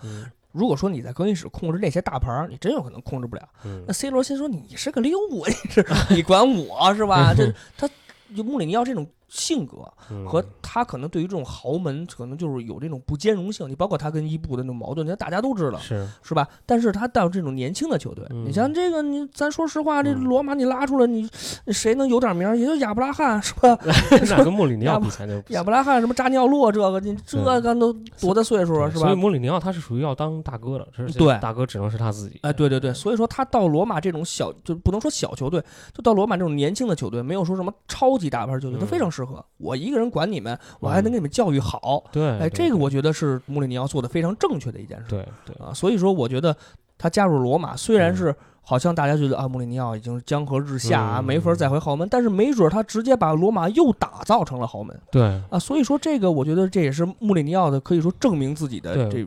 如果说你在更衣室控制那些大牌儿，你真有可能控制不了。那 C 罗先说你是个六啊，你是 你管我是吧？这他就穆里尼奥这种。性格和他可能对于这种豪门，可能就是有这种不兼容性。你包括他跟伊布的那种矛盾，那大家都知道，是是吧？但是他到这种年轻的球队，你像这个，你咱说实话，这罗马你拉出来，你谁能有点名？也就亚布拉罕 是吧？那跟穆里尼奥比才就亚布拉罕什么扎尼奥洛这个，你这个都多大岁数了？是吧？所以穆里尼奥他是属于要当大哥的，对，大哥只能是他自己。哎，对对对，所以说他到罗马这种小，就不能说小球队，就到罗马这种年轻的球队，没有说什么超级大牌球队，他非常适合我一个。人管你们，我还能给你们教育好。对，哎，这个我觉得是穆里尼奥做的非常正确的一件事。对对啊，所以说我觉得他加入罗马，虽然是好像大家觉得啊，穆里尼奥已经江河日下啊，没法再回豪门，但是没准他直接把罗马又打造成了豪门。对啊，所以说这个我觉得这也是穆里尼奥的可以说证明自己的这，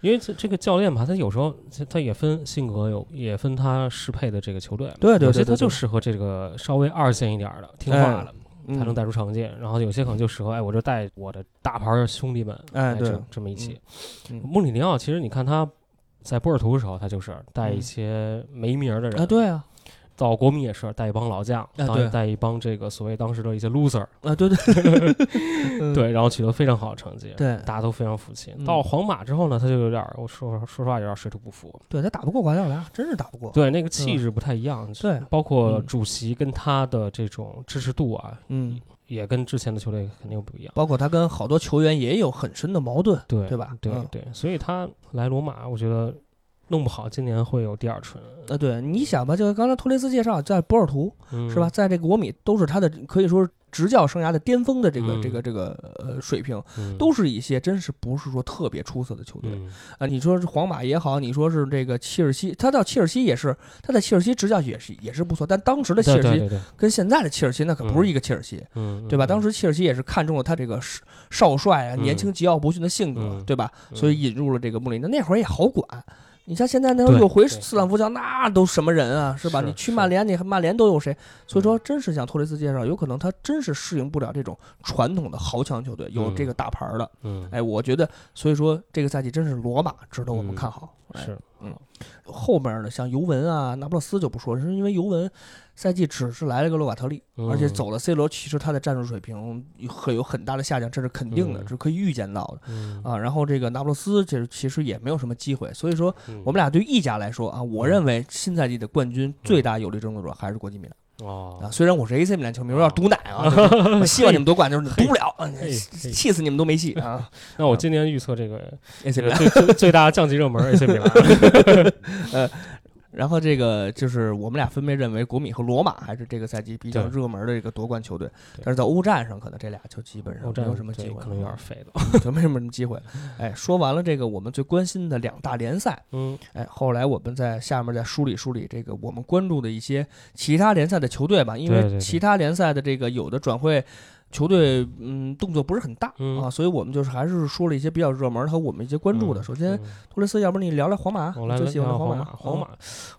因为这这个教练吧，他有时候他也分性格，有也分他适配的这个球队。对对，有些他就适合这个稍微二线一点的听话的。才能带出成绩，然后有些可能就适合哎，我就带我的大牌兄弟们，哎，对，这么一起。穆里尼奥其实你看他在波尔图的时候，他就是带一些没名的人，啊，对啊。到国米也是带一帮老将，带带一帮这个所谓当时的一些 loser 啊，对对 对，然后取得非常好的成绩，对，大家都非常服气。到皇马之后呢，他就有点，我说说实话，有点水土不服。对他打不过瓜迪奥拉，真是打不过。对，那个气质不太一样。对，包括主席跟他的这种支持度啊，嗯，也跟之前的球队肯定不一样。包括他跟好多球员也有很深的矛盾，对对吧？对对，所以他来罗马，我觉得。弄不好今年会有第二春。呃，对，你想吧，就刚才托雷斯介绍，在波尔图是吧，在这个国米都是他的可以说是执教生涯的巅峰的这个这个这个呃水平，都是一些真是不是说特别出色的球队。啊。你说是皇马也好，你说是这个切尔西，他到切尔西也是他在切尔西执教也是也是不错，但当时的切尔西跟现在的切尔西那可不是一个切尔西，对吧？当时切尔西也是看中了他这个少帅啊，年轻桀骜不驯的性格，对吧？所以引入了这个穆里尼奥，那会儿也好管。你像现在那又回斯坦福桥，那都什么人啊，是吧？你去曼联，你曼联都有谁？所以说，真是像托雷斯介绍，有可能他真是适应不了这种传统的豪强球队，有这个大牌的。嗯，哎，我觉得，所以说这个赛季真是罗马值得我们看好。是，嗯，后面的像尤文啊、那不勒斯就不说，是因为尤文。赛季只是来了个洛瓦特利，而且走了 C 罗，其实他的战术水平会有很大的下降，这是肯定的，是可以预见到的啊。然后这个那不勒斯，这其实也没有什么机会，所以说我们俩对意甲来说啊，我认为新赛季的冠军最大有力争夺者还是国际米兰。哦啊，虽然我是 AC 米兰球迷，我要毒奶啊，希望你们夺冠，就是毒不了，气死你们都没戏啊。那我今年预测这个 AC 米兰最最大降级热门 AC 米兰，呃。然后这个就是我们俩分别认为国米和罗马还是这个赛季比较热门的一个夺冠球队，但是在欧战上可能这俩就基本上没有什么机会，可能有点废了，就没什么机会。哎，说完了这个我们最关心的两大联赛，嗯，哎，后来我们在下面再梳理梳理这个我们关注的一些其他联赛的球队吧，因为其他联赛的这个有的转会。球队嗯动作不是很大啊，所以我们就是还是说了一些比较热门和我们一些关注的。首先，托雷斯，要不你聊聊皇马？我来最喜欢的皇马。皇马，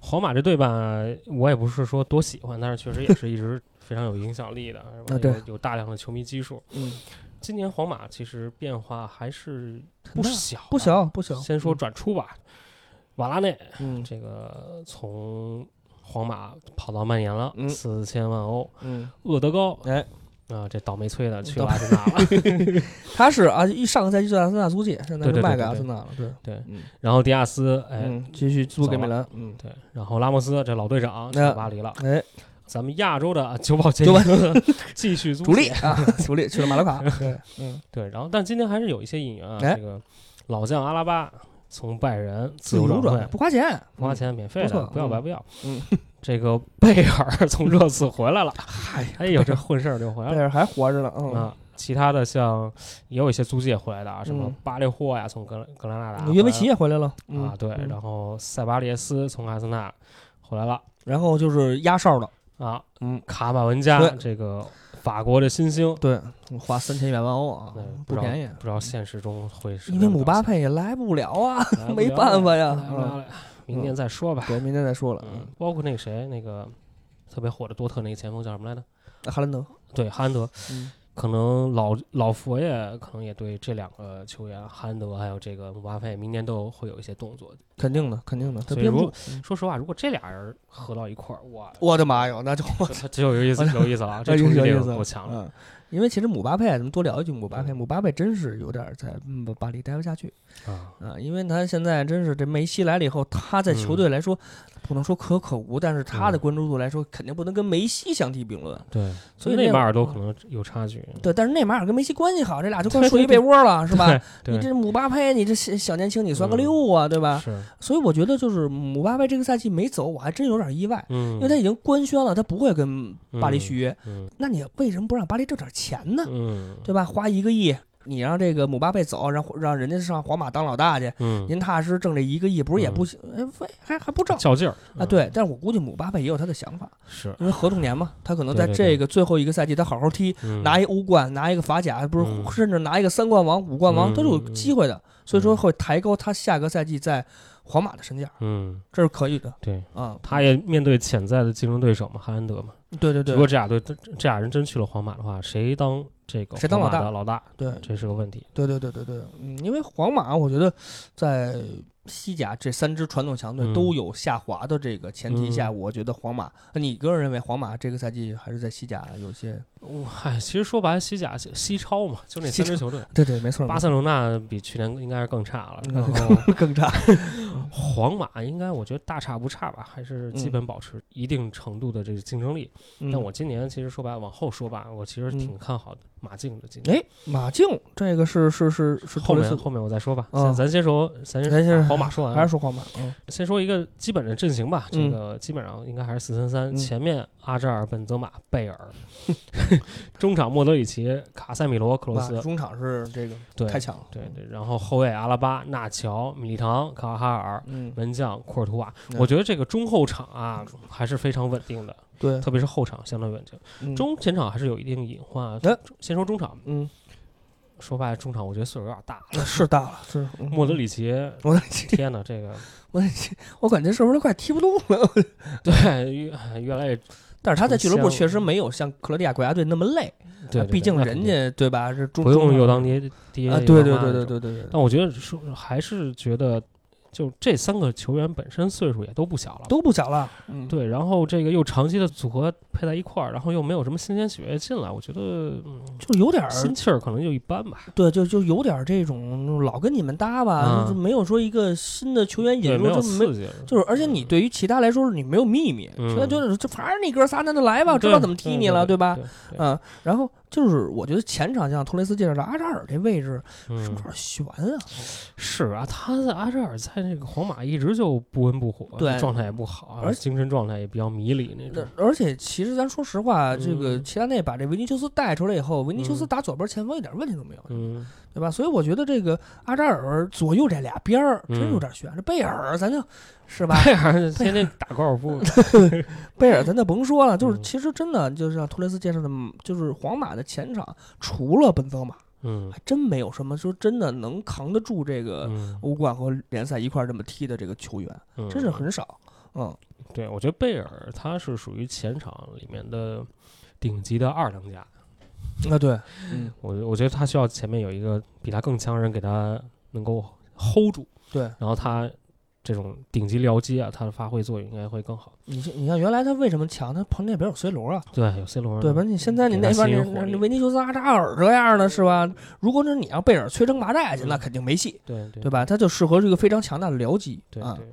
皇马这队吧，我也不是说多喜欢，但是确实也是一直非常有影响力的，是吧？有大量的球迷基数。嗯，今年皇马其实变化还是不小，不小，不小。先说转出吧，瓦拉内，嗯，这个从皇马跑到曼联了，四千万欧，嗯，厄德高，哎。啊，这倒霉催的去了阿森纳了。他是啊，一上个赛季就阿森纳租借，现在是卖给阿森纳了。对对，然后迪亚斯哎，继续租给米兰。嗯，对。然后拉莫斯这老队长去巴黎了。哎，咱们亚洲的九保九保继续租主力啊，主力去了马洛卡。对，嗯，对。然后，但今天还是有一些引援啊，这个老将阿拉巴从拜仁自由转会，不花钱，不花钱，免费的，不要白不要。嗯。这个贝尔从热刺回来了，哎呦，这混事儿就回来了。贝尔还活着呢，嗯。其他的像也有一些租借回来的啊，什么巴列霍呀，从格格兰纳达，约维奇也回来了啊，对。然后塞巴列斯从阿森纳回来了，然后就是压哨的啊，嗯，卡马文加这个法国的新星，对，花三千一百万欧啊，不便宜。不知道现实中会是因为姆巴佩也来不了啊，没办法呀。明年再说吧，对，明年再说了。嗯，包括那个谁，那个特别火的多特那个前锋叫什么来着？哈兰德。对，哈兰德。嗯，可能老老佛爷可能也对这两个球员，哈兰德还有这个姆巴佩，明年都会有一些动作。肯定的，肯定的。所以说，说实话，如果这俩人合到一块儿，我我的妈哟，那就 这就有意思，有意思啊！这冲击力够强了。因为其实姆巴佩，咱们多聊一句姆巴佩。姆巴佩真是有点在巴黎待不下去啊啊！因为他现在真是这梅西来了以后，他在球队来说不能说可可无，但是他的关注度来说，肯定不能跟梅西相提并论。对，所以内马尔都可能有差距。对，但是内马尔跟梅西关系好，这俩就 快睡一被窝了，是吧？你这姆巴佩，你这小年轻，你算个六啊，对吧？是。所以我觉得就是姆巴佩这个赛季没走，我还真有点意外。嗯。因为他已经官宣了，他不会跟巴黎续约。嗯。那你为什么不让巴黎挣点钱呢？嗯。对吧？花一个亿，你让这个姆巴佩走，让让人家上皇马当老大去，嗯，您踏实挣这一个亿，不是也不行？哎，还还不挣，较劲儿。啊！对，但是我估计姆巴佩也有他的想法，是。因为合同年嘛，他可能在这个最后一个赛季，他好好踢，拿一欧冠，拿一个法甲，不是，甚至拿一个三冠王、五冠王都是有机会的，所以说会抬高他下个赛季在皇马的身价，嗯，这是可以的，对啊，他也面对潜在的竞争对手嘛，哈兰德嘛，对对对，如果这俩队这俩人真去了皇马的话，谁当？这个谁当老大？老大，对，这是个问题。对对对对对，嗯，因为皇马，我觉得在西甲这三支传统强队都有下滑的这个前提下，我觉得皇马，你个人认为皇马这个赛季还是在西甲有些？嗨，其实说白了，西甲西超嘛，就那三支球队。对对，没错。巴塞罗那比去年应该是更差了，然后 更差。皇马应该我觉得大差不差吧，还是基本保持一定程度的这个竞争力。但我今年其实说白了，往后说吧，我其实挺看好的马竞的今年。哎，马竞这个是是是是后面后面我再说吧。咱咱先说，咱先先皇马说完，还是说皇马？嗯，先说一个基本的阵型吧。这个基本上应该还是四三三，前面阿扎尔、本泽马、贝尔，中场莫德里奇、卡塞米罗、克罗斯。中场是这个对太强了。对对，然后后卫阿拉巴、纳乔、米利唐、卡瓦哈尔，门将库尔图瓦。我觉得这个中后场啊还是非常稳定的。对，特别是后场相当稳定，中前场还是有一定隐患。先说中场，嗯，说白了，中场我觉得岁数有点大，是大了，是莫德里奇，莫德里奇，天哪，这个 莫德里奇，我感觉是不是快踢不动了？对，越越来越，但是他在俱乐部确实没有像克罗地亚国家队那么累，对，毕竟人家对吧？是不用又当爹爹，对对对对对对。但我觉得说还是觉得。就这三个球员本身岁数也都不小了，都不小了。嗯，对。然后这个又长期的组合配在一块儿，然后又没有什么新鲜血液进来，我觉得嗯，就有点心气儿，可能就一般吧。对，就就有点这种老跟你们搭吧，就没有说一个新的球员引入，就没就是，而且你对于其他来说，你没有秘密，现在就是就反正你哥仨那就来吧，知道怎么踢你了，对吧？嗯，然后。就是我觉得前场像托雷斯介绍的阿扎尔这位置是不是有点悬啊？是啊，他在阿扎尔在这个皇马一直就不温不火，对，状态也不好，而精神状态也比较迷离那种。而且其实咱说实话，这个齐达内把这维尼修斯带出来以后，维尼修斯打左边前锋一点问题都没有，嗯，对吧？所以我觉得这个阿扎尔左右这俩边儿真有点悬。这贝尔咱就。是吧？贝尔天天打高尔夫。贝尔咱就甭说了，就是其实真的就是像托雷斯介绍的，就是皇马的前场除了本泽马，嗯，还真没有什么说真的能扛得住这个欧冠和联赛一块这么踢的这个球员，真是很少。嗯，对，我觉得贝尔他是属于前场里面的顶级的二当家。啊，对，嗯，我我觉得他需要前面有一个比他更强的人给他能够 hold 住。对，然后他。这种顶级僚机啊，他的发挥作用应该会更好。你你看，原来他为什么强？他旁边那边有 C 罗啊，对，有 C 罗，对吧？你现在你那边你维尼修斯、阿扎尔这样的是吧？如果是你要贝尔摧城拔寨去，那肯定没戏，对对吧？他就适合这个非常强大的僚机，对对。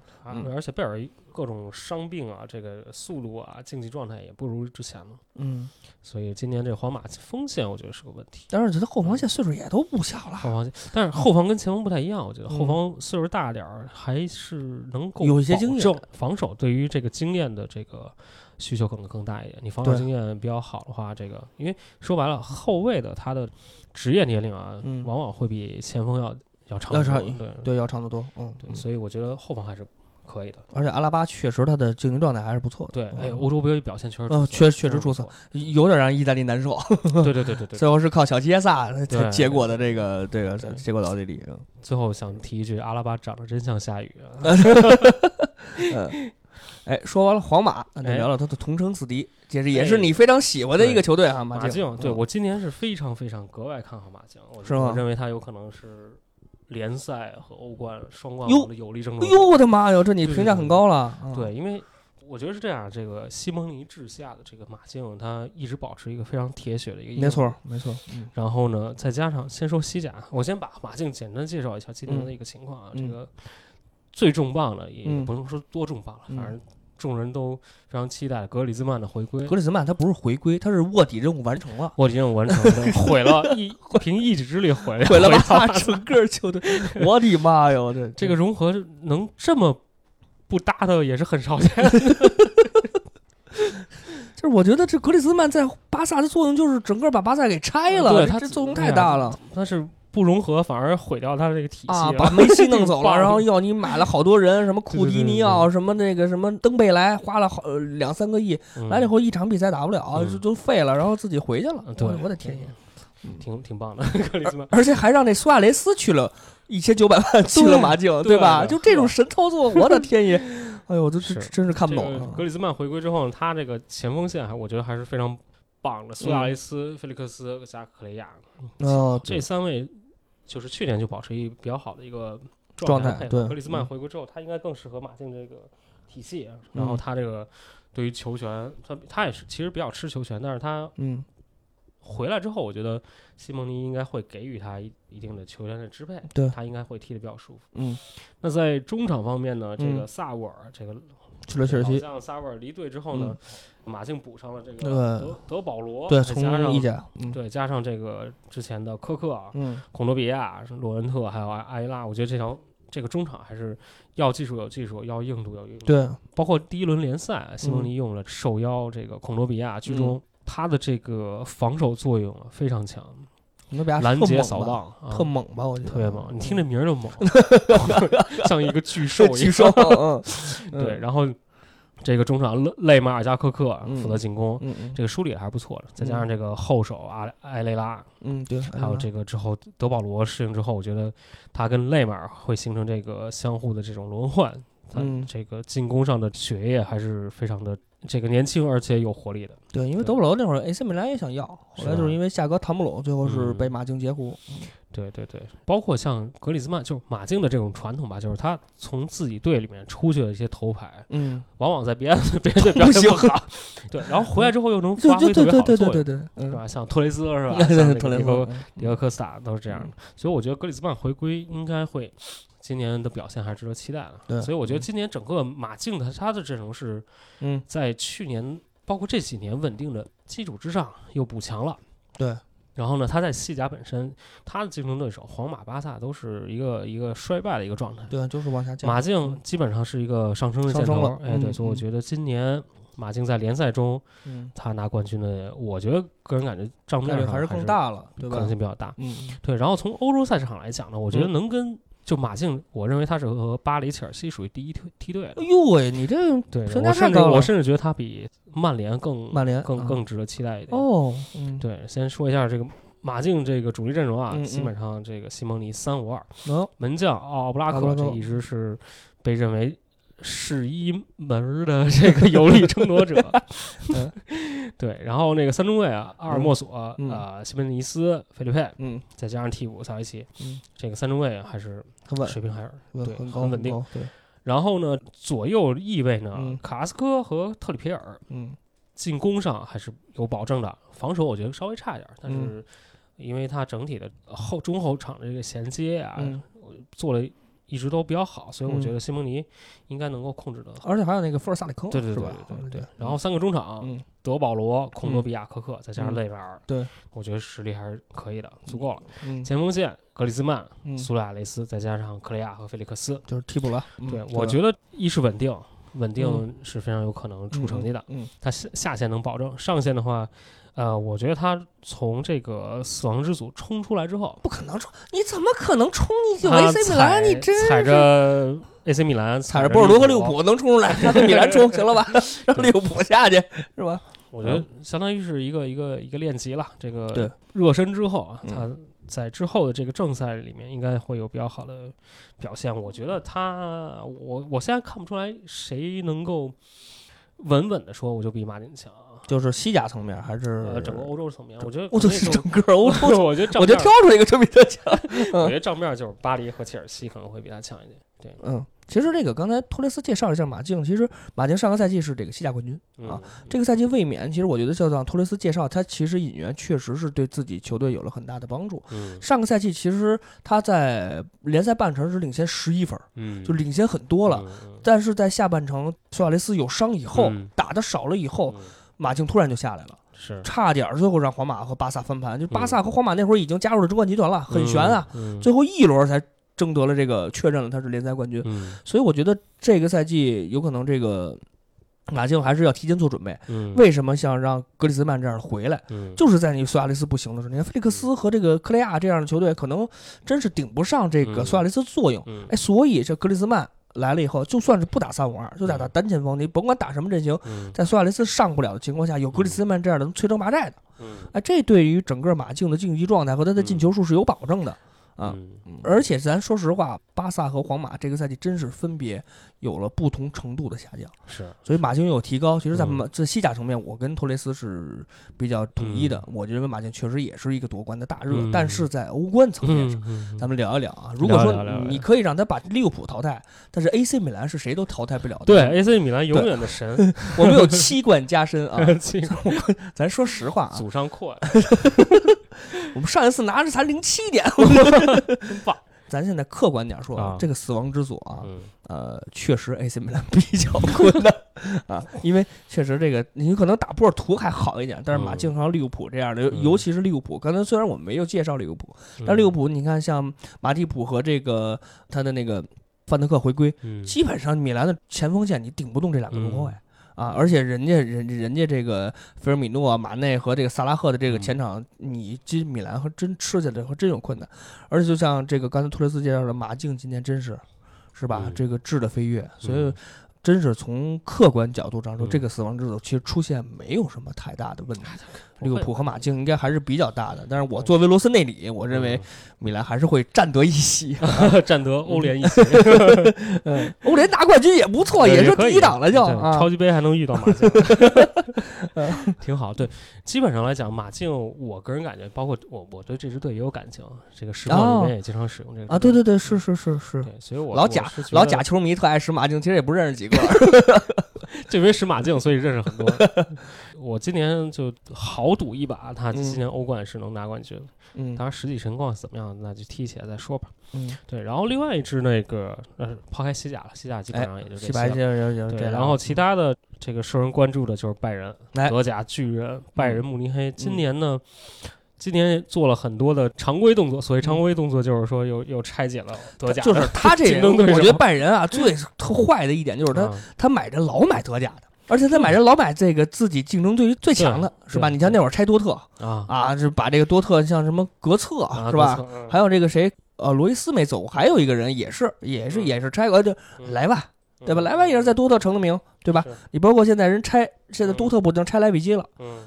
而且贝尔各种伤病啊，这个速度啊，竞技状态也不如之前了。嗯，所以今年这皇马锋线我觉得是个问题。但是我觉得后防线岁数也都不小了。后防线，但是后防跟前锋不太一样，我觉得后防岁数大点儿还是能够有一些经验。防守对于这个经验的这个需求可能更大一点。你防守经验比较好的话，这个因为说白了，后卫的他的职业年龄啊，往往会比前锋要要长。要长对对，要长得多。嗯，对，所以我觉得后防还是。可以的，而且阿拉巴确实他的竞技状态还是不错的。对，哎，欧洲杯表现确实，嗯，确确实出色，有点让意大利难受。对对对对对，最后是靠小杰萨结果的这个这个结果到这里。最后想提一句，阿拉巴长得真像夏雨啊。哎，说完了皇马，那聊聊他的同城死敌，其实也是你非常喜欢的一个球队哈，马竞。对我今年是非常非常格外看好马竞，我认为他有可能是。联赛和欧冠双冠王的有力争夺。哎呦我的妈哟，这你评价很高了。对，因为我觉得是这样，这个西蒙尼治下的这个马竞，他一直保持一个非常铁血的一个。没错，没错。然后呢，再加上先说西甲，我先把马竞简单介绍一下今天的一个情况啊。这个最重磅的也不能说多重磅了，反正。众人都非常期待格里兹曼的回归。格里兹曼他不是回归，他是卧底任务完成了。卧底任务完成了，毁了一凭一己之力毁毁了他整个球队。我的妈哟，这 这个融合能这么不搭的也是很少见。就是我觉得这格里兹曼在巴萨的作用就是整个把巴萨给拆了，对他这作用太大了。他是。不融合反而毁掉他的这个体系啊！把梅西弄走了，然后要你买了好多人，什么库蒂尼奥，什么那个什么登贝莱，花了好两三个亿，来了以后一场比赛打不了，就就废了，然后自己回去了。对我的天爷，挺挺棒的，格里兹曼，而且还让那苏亚雷斯去了一千九百万去了马竞，对吧？就这种神操作，我的天爷！哎呦，这是真是看不懂。格里兹曼回归之后，他这个前锋线还我觉得还是非常棒的，苏亚雷斯、菲利克斯加克雷亚，哦，这三位。就是去年就保持一比较好的一个状态，对。格里兹曼回归之后，他应该更适合马竞这个体系。然后他这个对于球权，他他也是其实比较吃球权，但是他嗯，回来之后，我觉得西蒙尼应该会给予他一一定的球员的支配，对他应该会踢得比较舒服。嗯，那在中场方面呢，这个萨沃尔这个去了切尔西，像萨维尔离队之后呢，马竞补上了这个德德保罗，对，从意甲，对，加上这个之前的科克，嗯，孔多比亚、罗恩特还有埃埃拉，我觉得这条这个中场还是要技术有技术，要硬度有硬度。对，包括第一轮联赛，西蒙尼用了受邀这个孔多比亚居中。他的这个防守作用非常强，拦截扫荡特猛吧？我觉得特别猛。你听这名儿就猛，像一个巨兽 巨兽。对，然后这个中场勒勒马尔加科克负责进攻，这个梳理还是不错的。再加上这个后手阿埃雷拉，嗯，对，还有这个之后德保罗适应之后，我觉得他跟勒马尔会形成这个相互的这种轮换。嗯，这个进攻上的血液还是非常的。这个年轻而且有活力的，对，因为德布劳那会儿 AC 米兰也想要，后来就是因为价格谈不拢，最后是被马竞截胡。对对对，包括像格里兹曼，就是马竞的这种传统吧，就是他从自己队里面出去的一些头牌，嗯，往往在别的 别的队表现不好，对，然后回来之后又能发挥特别好的作用，是吧？像托雷斯是吧？像托雷斯、迪戈科斯塔都是这样的，所以我觉得格里兹曼回归应该会。今年的表现还是值得期待的，所以我觉得今年整个马竞的他的阵容是，嗯，在去年包括这几年稳定的基础之上又补强了，对。然后呢，他在西甲本身，他的竞争对手皇马、巴萨都是一个一个衰败的一个状态，对，就是往下降。马竞基本上是一个上升的箭头，哎，对，所以我觉得今年马竞在联赛中，嗯，他拿冠军的，我觉得个人感觉账面上还是更大了，对吧？可能性比较大，嗯，对。然后从欧洲赛场来讲呢，我觉得能跟。就马竞，我认为他是和巴黎、切尔西属于第一梯梯队。哎呦喂，你这对，我甚至我甚至觉得他比曼联更曼联更更值得期待一点。哦，对，先说一下这个马竞这个主力阵容啊，基本上这个西蒙尼三五二，门将奥布拉克这一直是被认为。是一门的这个有力争夺者，对，然后那个三中卫啊，阿尔莫索啊，西门尼斯、费利佩，嗯，再加上替补萨维奇，嗯，这个三中卫还是水平还是对很稳定，对。然后呢，左右翼位呢，卡拉斯科和特里皮尔，嗯，进攻上还是有保证的，防守我觉得稍微差一点，但是因为他整体的后中后场的这个衔接啊，做了。一直都比较好，所以我觉得西蒙尼应该能够控制的。而且还有那个福尔萨里克，对对对对对。然后三个中场，德保罗、孔多比亚、科克，再加上内马尔，对，我觉得实力还是可以的，足够了。前锋线，格里兹曼、苏亚雷斯，再加上克雷亚和菲利克斯，就是替补了。对，我觉得一是稳定，稳定是非常有可能出成绩的。嗯，他下下线能保证，上线的话。呃，我觉得他从这个死亡之组冲出来之后，不可能冲，你怎么可能冲？你就 AC 米兰，你真踩着 AC 米兰，踩着波尔多和利物浦能冲出来，米兰冲行了吧？让利物浦下去是吧？我觉得相当于是一个一个一个练级了。这个热身之后啊，他在之后的这个正赛里面应该会有比较好的表现。我觉得他，我我现在看不出来谁能够稳稳的说我就比马竞强。就是西甲层面还是呃整个欧洲层面？我觉得我就是整个欧洲，我觉得我就挑出一个就比他强。我觉得账面就是巴黎和切尔西可能会比他强一点。对，嗯。其实这个刚才托雷斯介绍了一下马竞，其实马竞上个赛季是这个西甲冠军啊，这个赛季卫冕。其实我觉得就像托雷斯介绍，他其实引援确实是对自己球队有了很大的帮助。上个赛季其实他在联赛半程是领先十一分，就领先很多了。但是在下半程，苏亚雷斯有伤以后，打的少了以后，马竞突然就下来了，是差点最后让皇马和巴萨翻盘。就巴萨和皇马那会儿已经加入了争冠集团了，很悬啊，最后一轮才。争得了这个，确认了他是联赛冠军，所以我觉得这个赛季有可能这个马竞还是要提前做准备。为什么想让格里兹曼这样回来？就是在你苏亚雷斯不行的时候，你看菲利克斯和这个克雷亚这样的球队，可能真是顶不上这个苏亚雷斯作用。哎，所以这格里兹曼来了以后，就算是不打三五二，就打打单前锋，你甭管打什么阵型，在苏亚雷斯上不了的情况下，有格里兹曼这样的能摧城拔寨的，哎，这对于整个马竞的竞技状态和他的进球数是有保证的。啊。而且咱说实话，巴萨和皇马这个赛季真是分别有了不同程度的下降。是，所以马竞有提高。其实，在这西甲层面，我跟托雷斯是比较统一的。我认为马竞确实也是一个夺冠的大热。但是在欧冠层面上，咱们聊一聊啊。如果说你可以让他把利物浦淘汰，但是 AC 米兰是谁都淘汰不了的。对，AC 米兰永远的神。我们有七冠加身啊！咱说实话啊，祖上阔。我们上一次拿着才零七点，真棒。咱现在客观点说，啊这个死亡之组啊，呃，确实 AC 米兰比较困难啊，因为确实这个你可能打波尔图还好一点，但是马竞和利物浦这样的，尤其是利物浦，刚才虽然我们没有介绍利物浦，但利物浦你看像马蒂普和这个他的那个范德克回归，基本上米兰的前锋线你顶不动这两个中后卫。啊，而且人家人人家这个菲尔米诺、马内和这个萨拉赫的这个前场，你进米兰和真吃起来和真有困难。而且就像这个刚才托雷斯介绍的，马竞今年真是，是吧？这个质的飞跃，所以。真是从客观角度上说，这个死亡之组其实出现没有什么太大的问题。利物浦和马竞应该还是比较大的，但是我作为罗斯内里，我认为米兰还是会占得一席 占得欧联一席。欧联拿冠军也不错，也是第一档了，就超级杯还能遇到马竞，挺好。对，基本上来讲，马竞，我个人感觉，包括我，我对这支队也有感情。这个时光里面也经常使用这个啊，对对对，是是是是。所以我老贾老贾球迷特爱使马竞，其实也不认识几个。就因为使马竞，所以认识很多。我今年就豪赌一把，他今年欧冠是能拿冠军的。嗯，当然实际情况怎么样，那就踢起来再说吧。嗯，对。然后另外一支那个，呃，抛开西甲了，西甲基本上也就这些。对，然后其他的这个受人关注的就是拜仁、德甲巨人拜仁慕尼黑。今年呢？今年做了很多的常规动作，所谓常规动作就是说又又拆解了德甲，就是他这个，我觉得拜仁啊最特 坏的一点就是他他买着老买德甲的，而且他买人老买这个自己竞争对最强的是吧？你像那会儿拆多特啊啊，就把这个多特像什么格策是吧？还有这个谁呃罗伊斯没走，还有一个人也是也是也是拆过就莱万。对吧？莱万也是在多特成的名，对吧？你包括现在人拆，现在多特不能拆莱比锡了，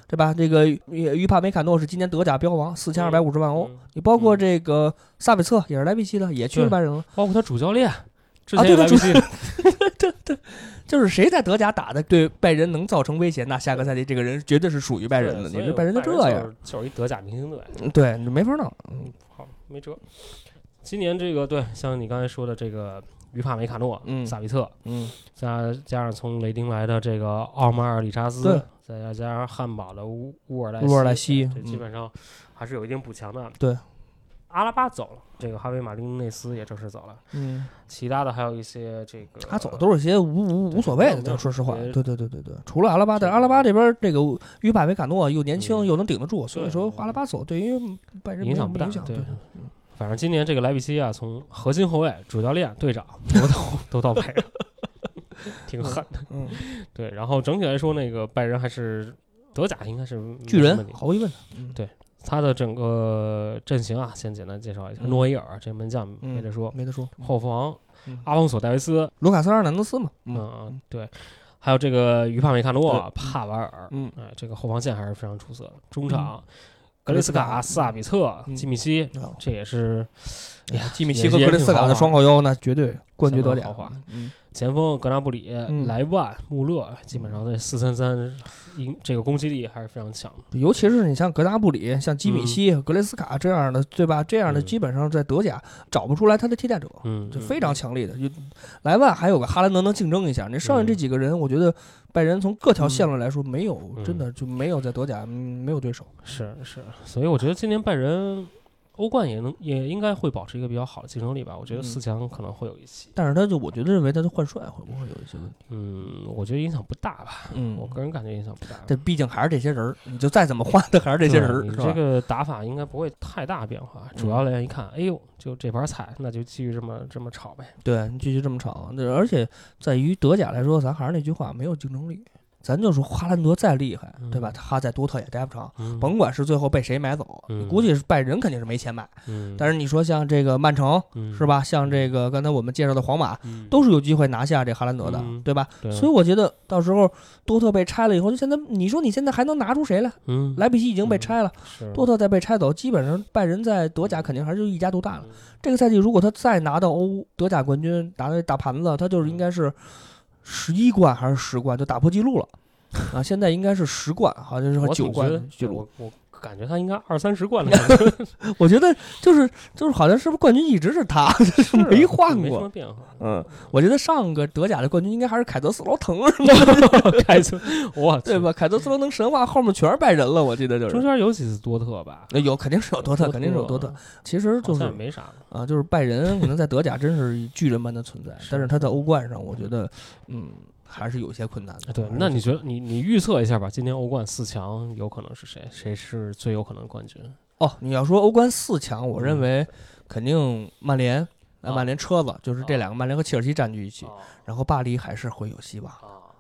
对吧？这个于于帕梅卡诺是今年德甲标王，四千二百五十万欧。你包括这个萨比策也是莱比锡的，也去了拜仁了。包括他主教练，啊，对对 对，对对，就是谁在德甲打的对拜仁能造成威胁，那下个赛季这个人绝对是属于拜仁的。你这拜仁就这样，就是一德甲明星队，对，没法弄。嗯，好，没辙。今年这个对，像你刚才说的这个。于帕梅卡诺、萨比特，嗯，加加上从雷丁来的这个奥马尔·里查斯，再加上汉堡的乌乌尔莱乌尔莱西，这基本上还是有一定补强的。对，阿拉巴走了，这个哈维·马丁内斯也正式走了。嗯，其他的还有一些这个，他走的都是些无无无所谓的，说实话。对对对对对，除了阿拉巴，但阿拉巴这边这个于帕维卡诺又年轻又能顶得住，所以说阿拉巴走对于拜仁影响不大。对。反正今年这个莱比锡啊，从核心后卫、主教练、队长 都到都到拜仁，挺狠的。嗯，对。然后整体来说，那个拜仁还是德甲应该是巨人，毫无疑问。对他的整个阵型啊，先简单介绍一下：诺伊尔这门将没得说，没得说。后防阿隆索、戴维斯、卢卡斯·阿尔南德斯嘛。嗯，对。还有这个于帕梅卡诺、帕瓦尔。嗯，哎，这个后防线还是非常出色的。中场。格雷斯卡、萨比特、基米希，这也是，哎呀，基米希和格雷斯卡的双后腰，那绝对冠军得豪华。前锋格纳布里、莱万、穆勒，基本上在四三三，这个攻击力还是非常强的。尤其是你像格纳布里、像基米希、格雷斯卡这样的，对吧？这样的基本上在德甲找不出来他的替代者，嗯，就非常强力的。就莱万还有个哈兰德能竞争一下，那剩下这几个人，我觉得拜仁从各条线路来说，没有真的就没有在德甲没有对手。是是，所以我觉得今年拜仁。欧冠也能也应该会保持一个比较好的竞争力吧？我觉得四强可能会有一期，但是他就我觉得认为他的换帅会不会有一些问题？嗯，我觉得影响不大吧。嗯，我个人感觉影响不大。这毕竟还是这些人儿，你就再怎么换，他还是这些人儿。你这个打法应该不会太大变化。主要来一看，哎呦，就这盘菜，那就继续这么这么炒呗。对，继续这么炒。而且在于德甲来说，咱还是那句话，没有竞争力。咱就说哈兰德再厉害，对吧？他在多特也待不成，甭管是最后被谁买走，估计是拜仁肯定是没钱买。但是你说像这个曼城是吧？像这个刚才我们介绍的皇马，都是有机会拿下这哈兰德的，对吧？所以我觉得到时候多特被拆了以后，就现在你说你现在还能拿出谁来？莱比锡已经被拆了，多特再被拆走，基本上拜仁在德甲肯定还是一家独大了。这个赛季如果他再拿到欧德甲冠军，拿到大盘子，他就是应该是。十一冠还是十冠就打破记录了，啊，现在应该是十冠，好像是九冠记录。我我感觉他应该二三十 冠了。我觉得就是就是好像是不是冠军一直是他，是没换过，没什么变化。嗯，我觉得上个德甲的冠军应该还是凯泽斯罗滕，是吗？凯泽，哇，对吧？凯泽斯罗滕神话后面全是拜仁了，我记得就是。中间有几次多特吧？有，肯定是有多特，肯定是有多特。其实就是没啥。啊，就是拜仁可能在德甲真是巨人般的存在，但是他在欧冠上，我觉得，嗯，还是有些困难的。对，那你觉得你你预测一下吧，今年欧冠四强有可能是谁？谁是最有可能冠军？哦，你要说欧冠四强，我认为肯定曼联，曼联车子就是这两个，曼联和切尔西占据一起，然后巴黎还是会有希望。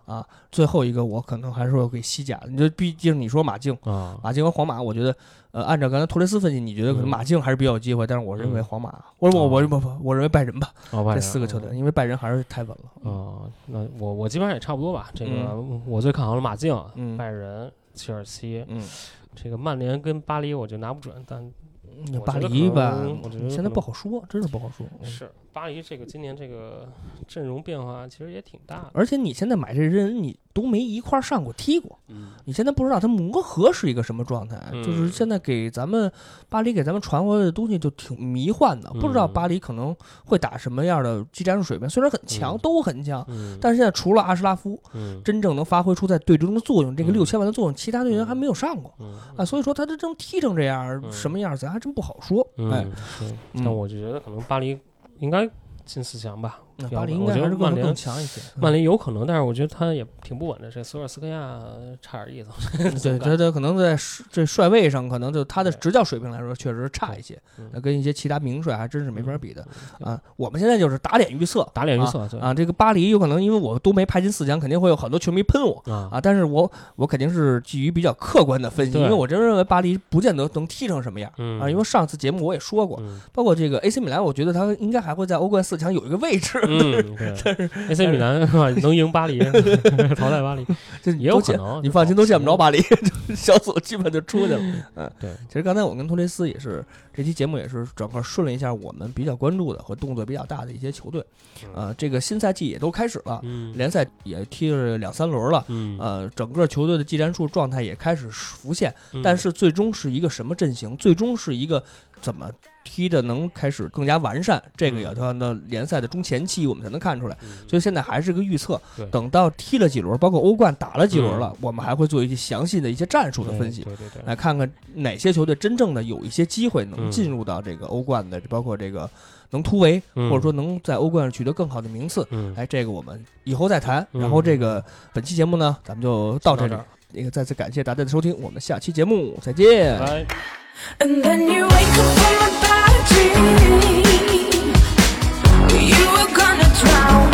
啊，最后一个我可能还是会给西甲。你就毕竟你说马竞啊，马竞和皇马，我觉得，呃，按照刚才托雷斯分析，你觉得可能马竞还是比较有机会，但是我认为皇马，我我我不不，我认为拜仁吧，这四个球队，因为拜仁还是太稳了。啊，那我我基本上也差不多吧。这个我最看好了马竞、拜仁、切尔西。嗯，这个曼联跟巴黎我就拿不准，但巴黎吧，我觉得现在不好说，真是不好说。是。巴黎这个今年这个阵容变化其实也挺大的，而且你现在买这人你都没一块上过踢过，嗯，你现在不知道他磨合是一个什么状态，就是现在给咱们巴黎给咱们传回来的东西就挺迷幻的，不知道巴黎可能会打什么样的技战术水平，虽然很强，都很强，但是现在除了阿什拉夫，真正能发挥出在队中的作用，这个六千万的作用，其他队员还没有上过，啊，所以说他这正踢成这样，什么样咱还真不好说，哎，那我就觉得可能巴黎。应该进四强吧。巴黎应该还是曼联强一些，曼联有可能，但是我觉得他也挺不稳的。这索尔斯克亚差点意思，对，他他可能在这帅位上，可能就他的执教水平来说，确实差一些，那跟一些其他名帅还真是没法比的啊。我们现在就是打脸预测，打脸预测啊。这个巴黎有可能，因为我都没排进四强，肯定会有很多球迷喷我啊。但是我我肯定是基于比较客观的分析，因为我真认为巴黎不见得能踢成什么样啊。因为上次节目我也说过，包括这个 AC 米兰，我觉得他应该还会在欧冠四强有一个位置。AC 米兰是吧？能赢巴黎，淘汰巴黎，这也有可能。你放心，都见不着巴黎，小组基本就出去了。嗯，对。其实刚才我跟托雷斯也是，这期节目也是整个顺了一下我们比较关注的和动作比较大的一些球队。啊，这个新赛季也都开始了，联赛也踢了两三轮了。呃，整个球队的技战术状态也开始浮现，但是最终是一个什么阵型？最终是一个。怎么踢的能开始更加完善？这个要到那联赛的中前期我们才能看出来。所以现在还是个预测。等到踢了几轮，包括欧冠打了几轮了，我们还会做一些详细的一些战术的分析，来看看哪些球队真正的有一些机会能进入到这个欧冠的，包括这个能突围，或者说能在欧冠取得更好的名次。哎，这个我们以后再谈。然后这个本期节目呢，咱们就到这里。那个再次感谢大家的收听，我们下期节目再见。And then you wake up from a bad dream. You were gonna drown,